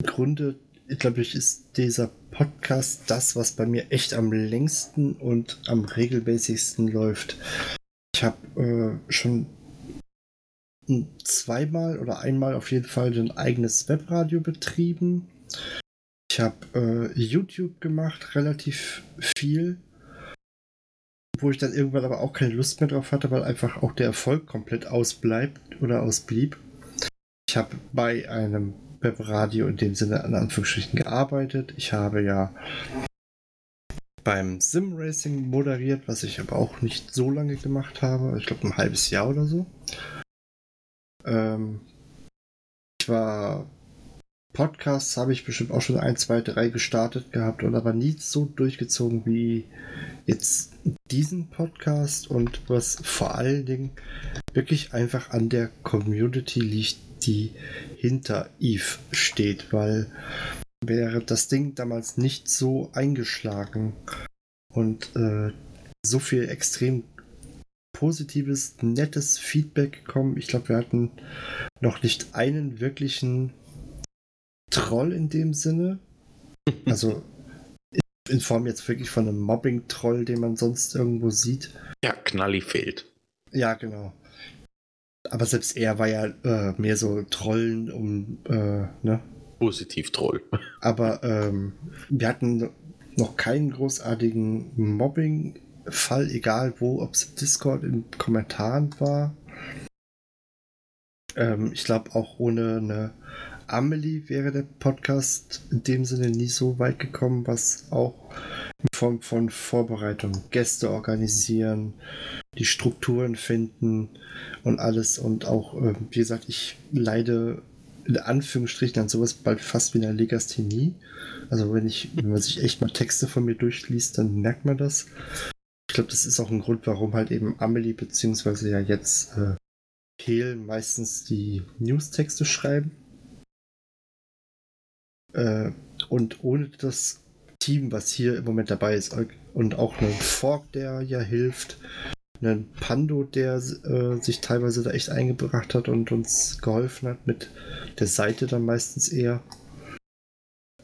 im Grunde, glaube ich, ist dieser Podcast das, was bei mir echt am längsten und am regelmäßigsten läuft. Ich habe äh, schon zweimal oder einmal auf jeden Fall ein eigenes Webradio betrieben. Ich habe äh, YouTube gemacht, relativ viel, wo ich dann irgendwann aber auch keine Lust mehr drauf hatte, weil einfach auch der Erfolg komplett ausbleibt oder ausblieb. Ich habe bei einem Webradio in dem Sinne an Anführungsstrichen gearbeitet. Ich habe ja beim Sim Racing moderiert, was ich aber auch nicht so lange gemacht habe. Ich glaube ein halbes Jahr oder so. Ähm, ich war Podcasts habe ich bestimmt auch schon ein, zwei, drei gestartet gehabt und aber nie so durchgezogen wie jetzt diesen Podcast und was vor allen Dingen wirklich einfach an der Community liegt, die hinter Eve steht, weil wäre das Ding damals nicht so eingeschlagen und äh, so viel extrem positives, nettes Feedback gekommen. Ich glaube, wir hatten noch nicht einen wirklichen Troll in dem Sinne. Also in Form jetzt wirklich von einem Mobbing-Troll, den man sonst irgendwo sieht. Ja, Knalli fehlt. Ja, genau. Aber selbst er war ja äh, mehr so Trollen um, äh, ne? Positiv Troll. Aber ähm, wir hatten noch keinen großartigen Mobbing-Fall, egal wo, ob es Discord in Kommentaren war. Ähm, ich glaube auch ohne eine Amelie wäre der Podcast in dem Sinne nie so weit gekommen, was auch in Form von Vorbereitung, Gäste organisieren, die Strukturen finden und alles. Und auch, äh, wie gesagt, ich leide in Anführungsstrichen an sowas bald fast wie in der Legasthenie. Also wenn ich, wenn man sich echt mal Texte von mir durchliest, dann merkt man das. Ich glaube, das ist auch ein Grund, warum halt eben Amelie beziehungsweise ja jetzt äh, Kehl meistens die Newstexte schreiben äh, und ohne das Team, was hier im Moment dabei ist, und auch einen Fork, der ja hilft, einen Pando, der äh, sich teilweise da echt eingebracht hat und uns geholfen hat, mit der Seite dann meistens eher.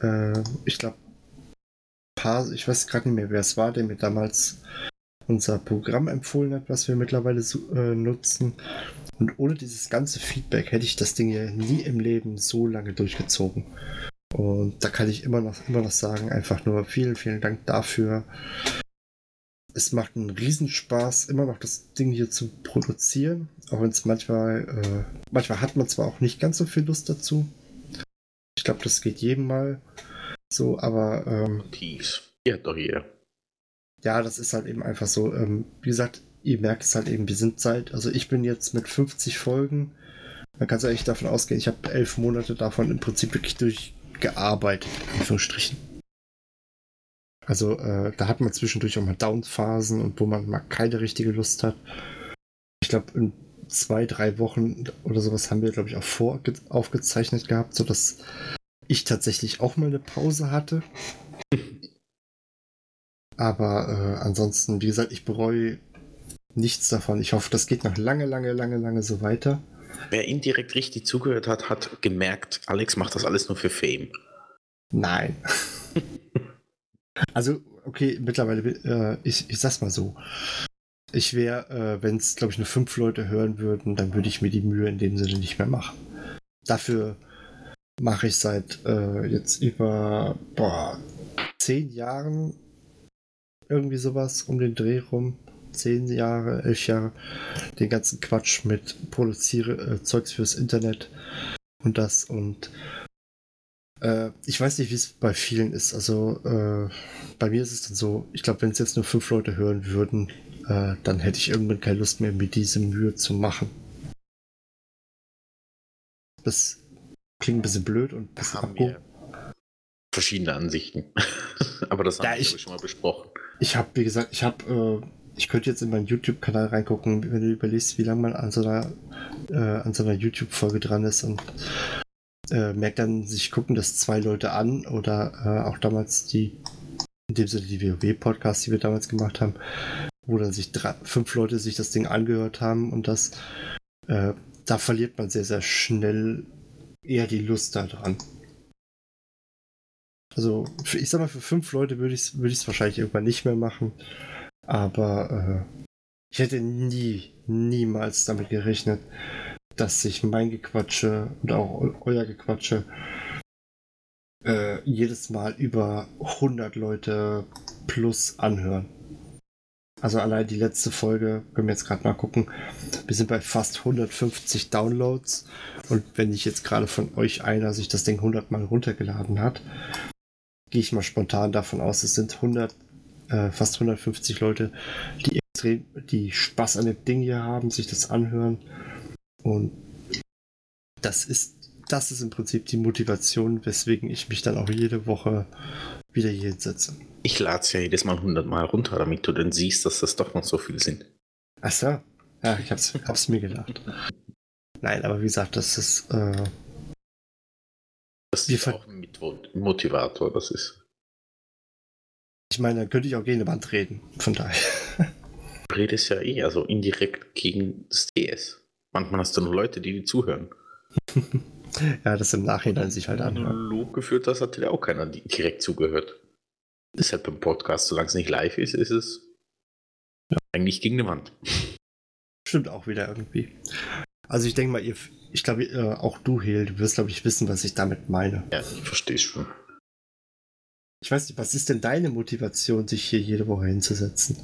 Äh, ich glaube, ich weiß gerade nicht mehr, wer es war, der mir damals unser Programm empfohlen hat, was wir mittlerweile äh, nutzen. Und ohne dieses ganze Feedback hätte ich das Ding ja nie im Leben so lange durchgezogen. Und da kann ich immer noch, immer noch sagen, einfach nur vielen, vielen Dank dafür. Es macht einen Riesenspaß, immer noch das Ding hier zu produzieren. Auch wenn es manchmal, äh, manchmal hat man zwar auch nicht ganz so viel Lust dazu. Ich glaube, das geht jedem mal so, aber. Ähm, Tief. Ja, doch jeder. Ja, das ist halt eben einfach so. Ähm, wie gesagt, ihr merkt es halt eben, wir sind seit, also ich bin jetzt mit 50 Folgen. Man kann es eigentlich davon ausgehen, ich habe elf Monate davon im Prinzip wirklich durch gearbeitet, in Anführungsstrichen. Also äh, da hat man zwischendurch auch mal Downphasen und wo man mal keine richtige Lust hat. Ich glaube, in zwei, drei Wochen oder sowas haben wir, glaube ich, auch vor aufgezeichnet gehabt, sodass ich tatsächlich auch mal eine Pause hatte. Aber äh, ansonsten, wie gesagt, ich bereue nichts davon. Ich hoffe, das geht noch lange, lange, lange, lange so weiter. Wer indirekt richtig zugehört hat, hat gemerkt, Alex macht das alles nur für Fame. Nein. also, okay, mittlerweile, äh, ich, ich sag's mal so. Ich wäre, äh, wenn es, glaube ich, nur fünf Leute hören würden, dann würde ich mir die Mühe in dem Sinne nicht mehr machen. Dafür mache ich seit äh, jetzt über boah, zehn Jahren irgendwie sowas um den Dreh rum zehn Jahre, elf Jahre den ganzen Quatsch mit produziere äh, Zeugs fürs Internet und das und äh, ich weiß nicht, wie es bei vielen ist. Also äh, bei mir ist es dann so, ich glaube, wenn es jetzt nur fünf Leute hören würden, äh, dann hätte ich irgendwann keine Lust mehr, mir diese Mühe zu machen. Das klingt ein bisschen blöd und ein bisschen haben wir verschiedene Ansichten. Aber das haben ja, wir ich, schon mal besprochen. Ich habe, wie gesagt, ich habe äh, ich könnte jetzt in meinen YouTube-Kanal reingucken, wenn du überlegst, wie lange man an so einer, äh, so einer YouTube-Folge dran ist und äh, merkt dann, sich gucken das zwei Leute an oder äh, auch damals die, in dem Sinne die WoW-Podcasts, die wir damals gemacht haben, wo dann sich drei, fünf Leute sich das Ding angehört haben und das, äh, da verliert man sehr, sehr schnell eher die Lust daran. Also, für, ich sag mal, für fünf Leute würde ich es würd wahrscheinlich irgendwann nicht mehr machen. Aber äh, ich hätte nie, niemals damit gerechnet, dass sich mein Gequatsche und auch euer Gequatsche äh, jedes Mal über 100 Leute plus anhören. Also allein die letzte Folge, können wir jetzt gerade mal gucken, wir sind bei fast 150 Downloads und wenn ich jetzt gerade von euch einer sich das Ding 100 Mal runtergeladen hat, gehe ich mal spontan davon aus, es sind 100, äh, fast 150 Leute, die extrem, die Spaß an dem Ding hier haben, sich das anhören und das ist das ist im Prinzip die Motivation, weswegen ich mich dann auch jede Woche wieder hier hinsetze. Ich lade es ja jedes Mal 100 Mal runter, damit du dann siehst, dass das doch noch so viel sind. Ach so. Ja, ich hab's, hab's mir gedacht. Nein, aber wie gesagt, das ist. Äh, das ist auch ein Motivator, das ist. Ich meine, da könnte ich auch gegen eine Wand reden, von daher. Du redest ja eh, also indirekt gegen das DS. Manchmal hast du nur Leute, die dir zuhören. ja, das im Nachhinein sich halt anhört. Wenn du Lob geführt hast, hat dir auch keiner direkt zugehört. Halt beim Podcast, solange es nicht live ist, ist es ja. eigentlich gegen eine Wand. Stimmt auch wieder irgendwie. Also ich denke mal, ihr, ich glaube, äh, auch du, Hel, du wirst, glaube ich, wissen, was ich damit meine. Ja, ich verstehe es schon. Ich weiß nicht, was ist denn deine Motivation, sich hier jede Woche hinzusetzen?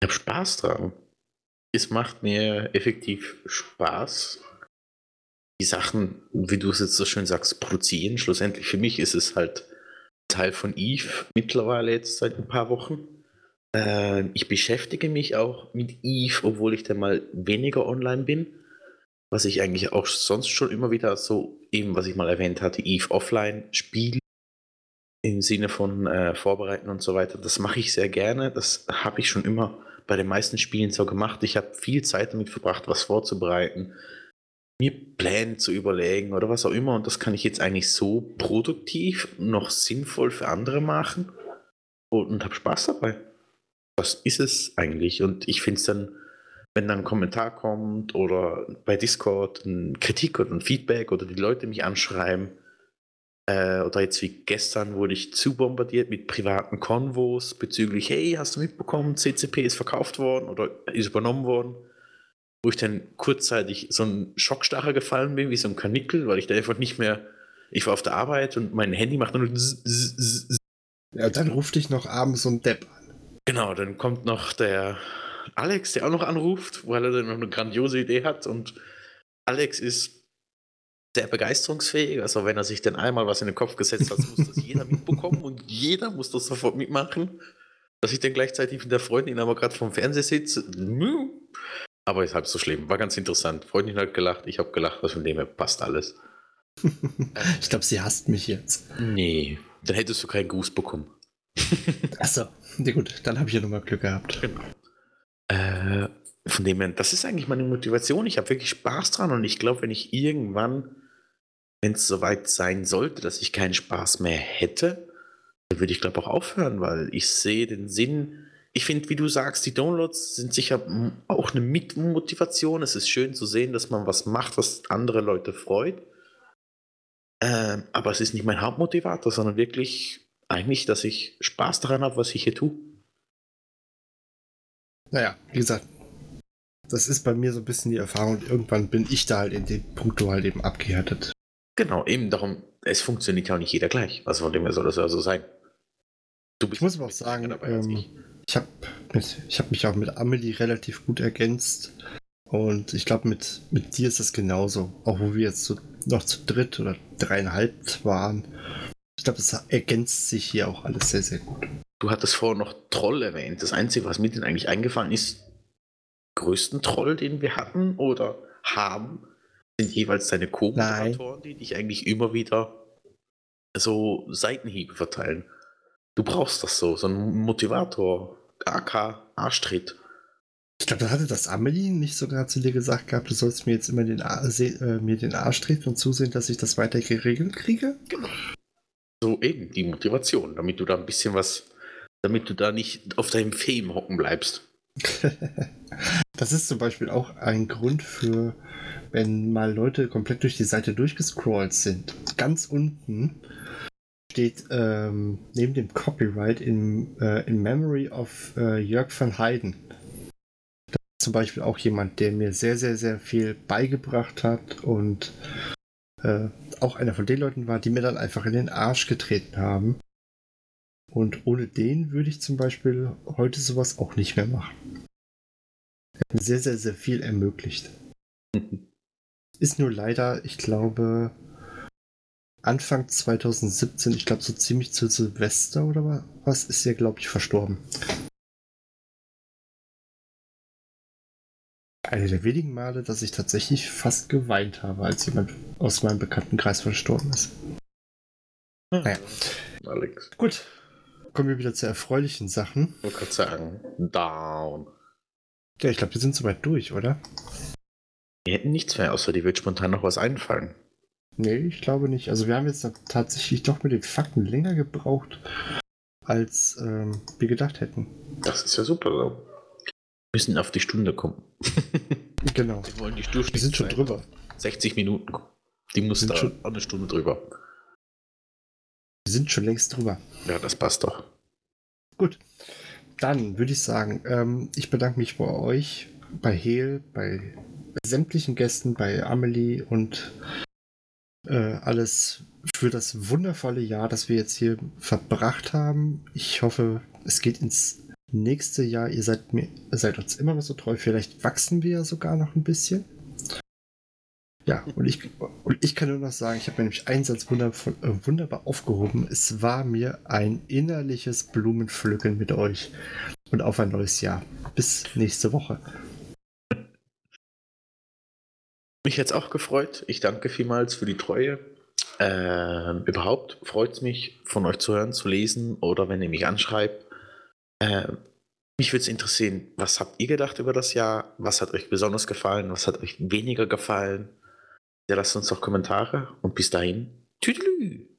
Ich habe Spaß dran. Es macht mir effektiv Spaß, die Sachen, wie du es jetzt so schön sagst, produzieren. Schlussendlich für mich ist es halt Teil von Eve mittlerweile jetzt seit ein paar Wochen. Äh, ich beschäftige mich auch mit Eve, obwohl ich dann mal weniger online bin. Was ich eigentlich auch sonst schon immer wieder so, eben was ich mal erwähnt hatte, Eve Offline spiele. Im Sinne von äh, Vorbereiten und so weiter. Das mache ich sehr gerne. Das habe ich schon immer bei den meisten Spielen so gemacht. Ich habe viel Zeit damit verbracht, was vorzubereiten mir Pläne zu überlegen oder was auch immer. Und das kann ich jetzt eigentlich so produktiv noch sinnvoll für andere machen und, und habe Spaß dabei. Das ist es eigentlich. Und ich finde es dann, wenn dann ein Kommentar kommt oder bei Discord eine Kritik oder ein Feedback oder die Leute mich anschreiben, äh, oder jetzt wie gestern wurde ich zu bombardiert mit privaten Konvos bezüglich, hey, hast du mitbekommen, CCP ist verkauft worden oder ist übernommen worden wo ich dann kurzzeitig so ein Schockstacher gefallen bin, wie so ein Kanickel, weil ich da einfach nicht mehr, ich war auf der Arbeit und mein Handy macht nur Ja, dann ruft dich noch abends so ein Depp an. Genau, dann kommt noch der Alex, der auch noch anruft, weil er dann noch eine grandiose Idee hat und Alex ist sehr begeisterungsfähig, also wenn er sich dann einmal was in den Kopf gesetzt hat, muss das jeder mitbekommen und jeder muss das sofort mitmachen. Dass ich dann gleichzeitig mit der Freundin aber gerade vom Fernseher sitze, aber ist halb so schlimm. War ganz interessant. Freundin hat gelacht, ich habe gelacht, was von dem her passt alles. ich glaube, sie hasst mich jetzt. Nee, dann hättest du keinen Gruß bekommen. Achso, nee, gut, dann habe ich ja nochmal Glück gehabt. Genau. Äh, von dem her, das ist eigentlich meine Motivation. Ich habe wirklich Spaß dran und ich glaube, wenn ich irgendwann, wenn es soweit sein sollte, dass ich keinen Spaß mehr hätte, dann würde ich glaube auch aufhören, weil ich sehe den Sinn ich finde, wie du sagst, die Downloads sind sicher auch eine Mitmotivation. Es ist schön zu sehen, dass man was macht, was andere Leute freut. Ähm, aber es ist nicht mein Hauptmotivator, sondern wirklich eigentlich, dass ich Spaß daran habe, was ich hier tue. Naja, wie gesagt, das ist bei mir so ein bisschen die Erfahrung und irgendwann bin ich da halt in dem Punkt halt eben abgehärtet. Genau, eben darum, es funktioniert ja auch nicht jeder gleich. Also von dem her soll das ja so sein. Du bist ich muss aber auch sagen, ähm, ich ich habe hab mich auch mit Amelie relativ gut ergänzt. Und ich glaube, mit, mit dir ist das genauso. Auch wo wir jetzt so noch zu dritt oder dreieinhalb waren. Ich glaube, es ergänzt sich hier auch alles sehr, sehr gut. Du hattest vorher noch Troll erwähnt. Das Einzige, was mir denn eigentlich eingefallen ist, größten Troll, den wir hatten oder haben, sind jeweils deine Co-Moderatoren, die dich eigentlich immer wieder so Seitenhiebe verteilen. Du brauchst das so, so ein Motivator. AK Arschtritt. Ich glaube, da hatte das Amelie nicht sogar zu dir gesagt gehabt, du sollst mir jetzt immer den, äh, mir den Arsch treten und zusehen, dass ich das weiter geregelt kriege? Genau. So eben, die Motivation, damit du da ein bisschen was, damit du da nicht auf deinem Fame hocken bleibst. das ist zum Beispiel auch ein Grund für, wenn mal Leute komplett durch die Seite durchgescrollt sind. Ganz unten steht ähm, neben dem Copyright in, äh, in Memory of äh, Jörg van Heiden. Das ist zum Beispiel auch jemand, der mir sehr, sehr, sehr viel beigebracht hat und äh, auch einer von den Leuten war, die mir dann einfach in den Arsch getreten haben. Und ohne den würde ich zum Beispiel heute sowas auch nicht mehr machen. Hat sehr, sehr, sehr viel ermöglicht. Ist nur leider, ich glaube, Anfang 2017, ich glaube so ziemlich zu Silvester oder was, ist er, glaube ich, verstorben. Eine der wenigen Male, dass ich tatsächlich fast geweint habe, als jemand aus meinem Bekanntenkreis verstorben ist. Hm. Naja. Alex. Gut. Kommen wir wieder zu erfreulichen Sachen. Ich wollte gerade sagen, down. Ja, ich glaube, wir sind soweit durch, oder? Wir hätten nichts mehr, außer dir wird spontan noch was einfallen. Nee, ich glaube nicht. Also wir haben jetzt tatsächlich doch mit den Fakten länger gebraucht, als ähm, wir gedacht hätten. Das ist ja super so. Wir müssen auf die Stunde kommen. genau. Wir wollen die Stunde. Wir sind schon drüber. 60 Minuten. Die muss da schon eine Stunde drüber. Wir sind schon längst drüber. Ja, das passt doch. Gut. Dann würde ich sagen, ähm, ich bedanke mich bei euch, bei Hel, bei sämtlichen Gästen, bei Amelie und äh, alles für das wundervolle Jahr, das wir jetzt hier verbracht haben. Ich hoffe, es geht ins nächste Jahr. Ihr seid, mir, seid uns immer noch so treu. Vielleicht wachsen wir ja sogar noch ein bisschen. Ja, und ich, und ich kann nur noch sagen, ich habe mir nämlich einen Satz wundervoll, äh, wunderbar aufgehoben. Es war mir ein innerliches Blumenpflücken mit euch. Und auf ein neues Jahr. Bis nächste Woche. Mich jetzt auch gefreut. Ich danke vielmals für die Treue. Äh, überhaupt freut es mich, von euch zu hören, zu lesen oder wenn ihr mich anschreibt. Äh, mich würde es interessieren, was habt ihr gedacht über das Jahr? Was hat euch besonders gefallen? Was hat euch weniger gefallen? Ja, lasst uns doch Kommentare und bis dahin. Tüdelü!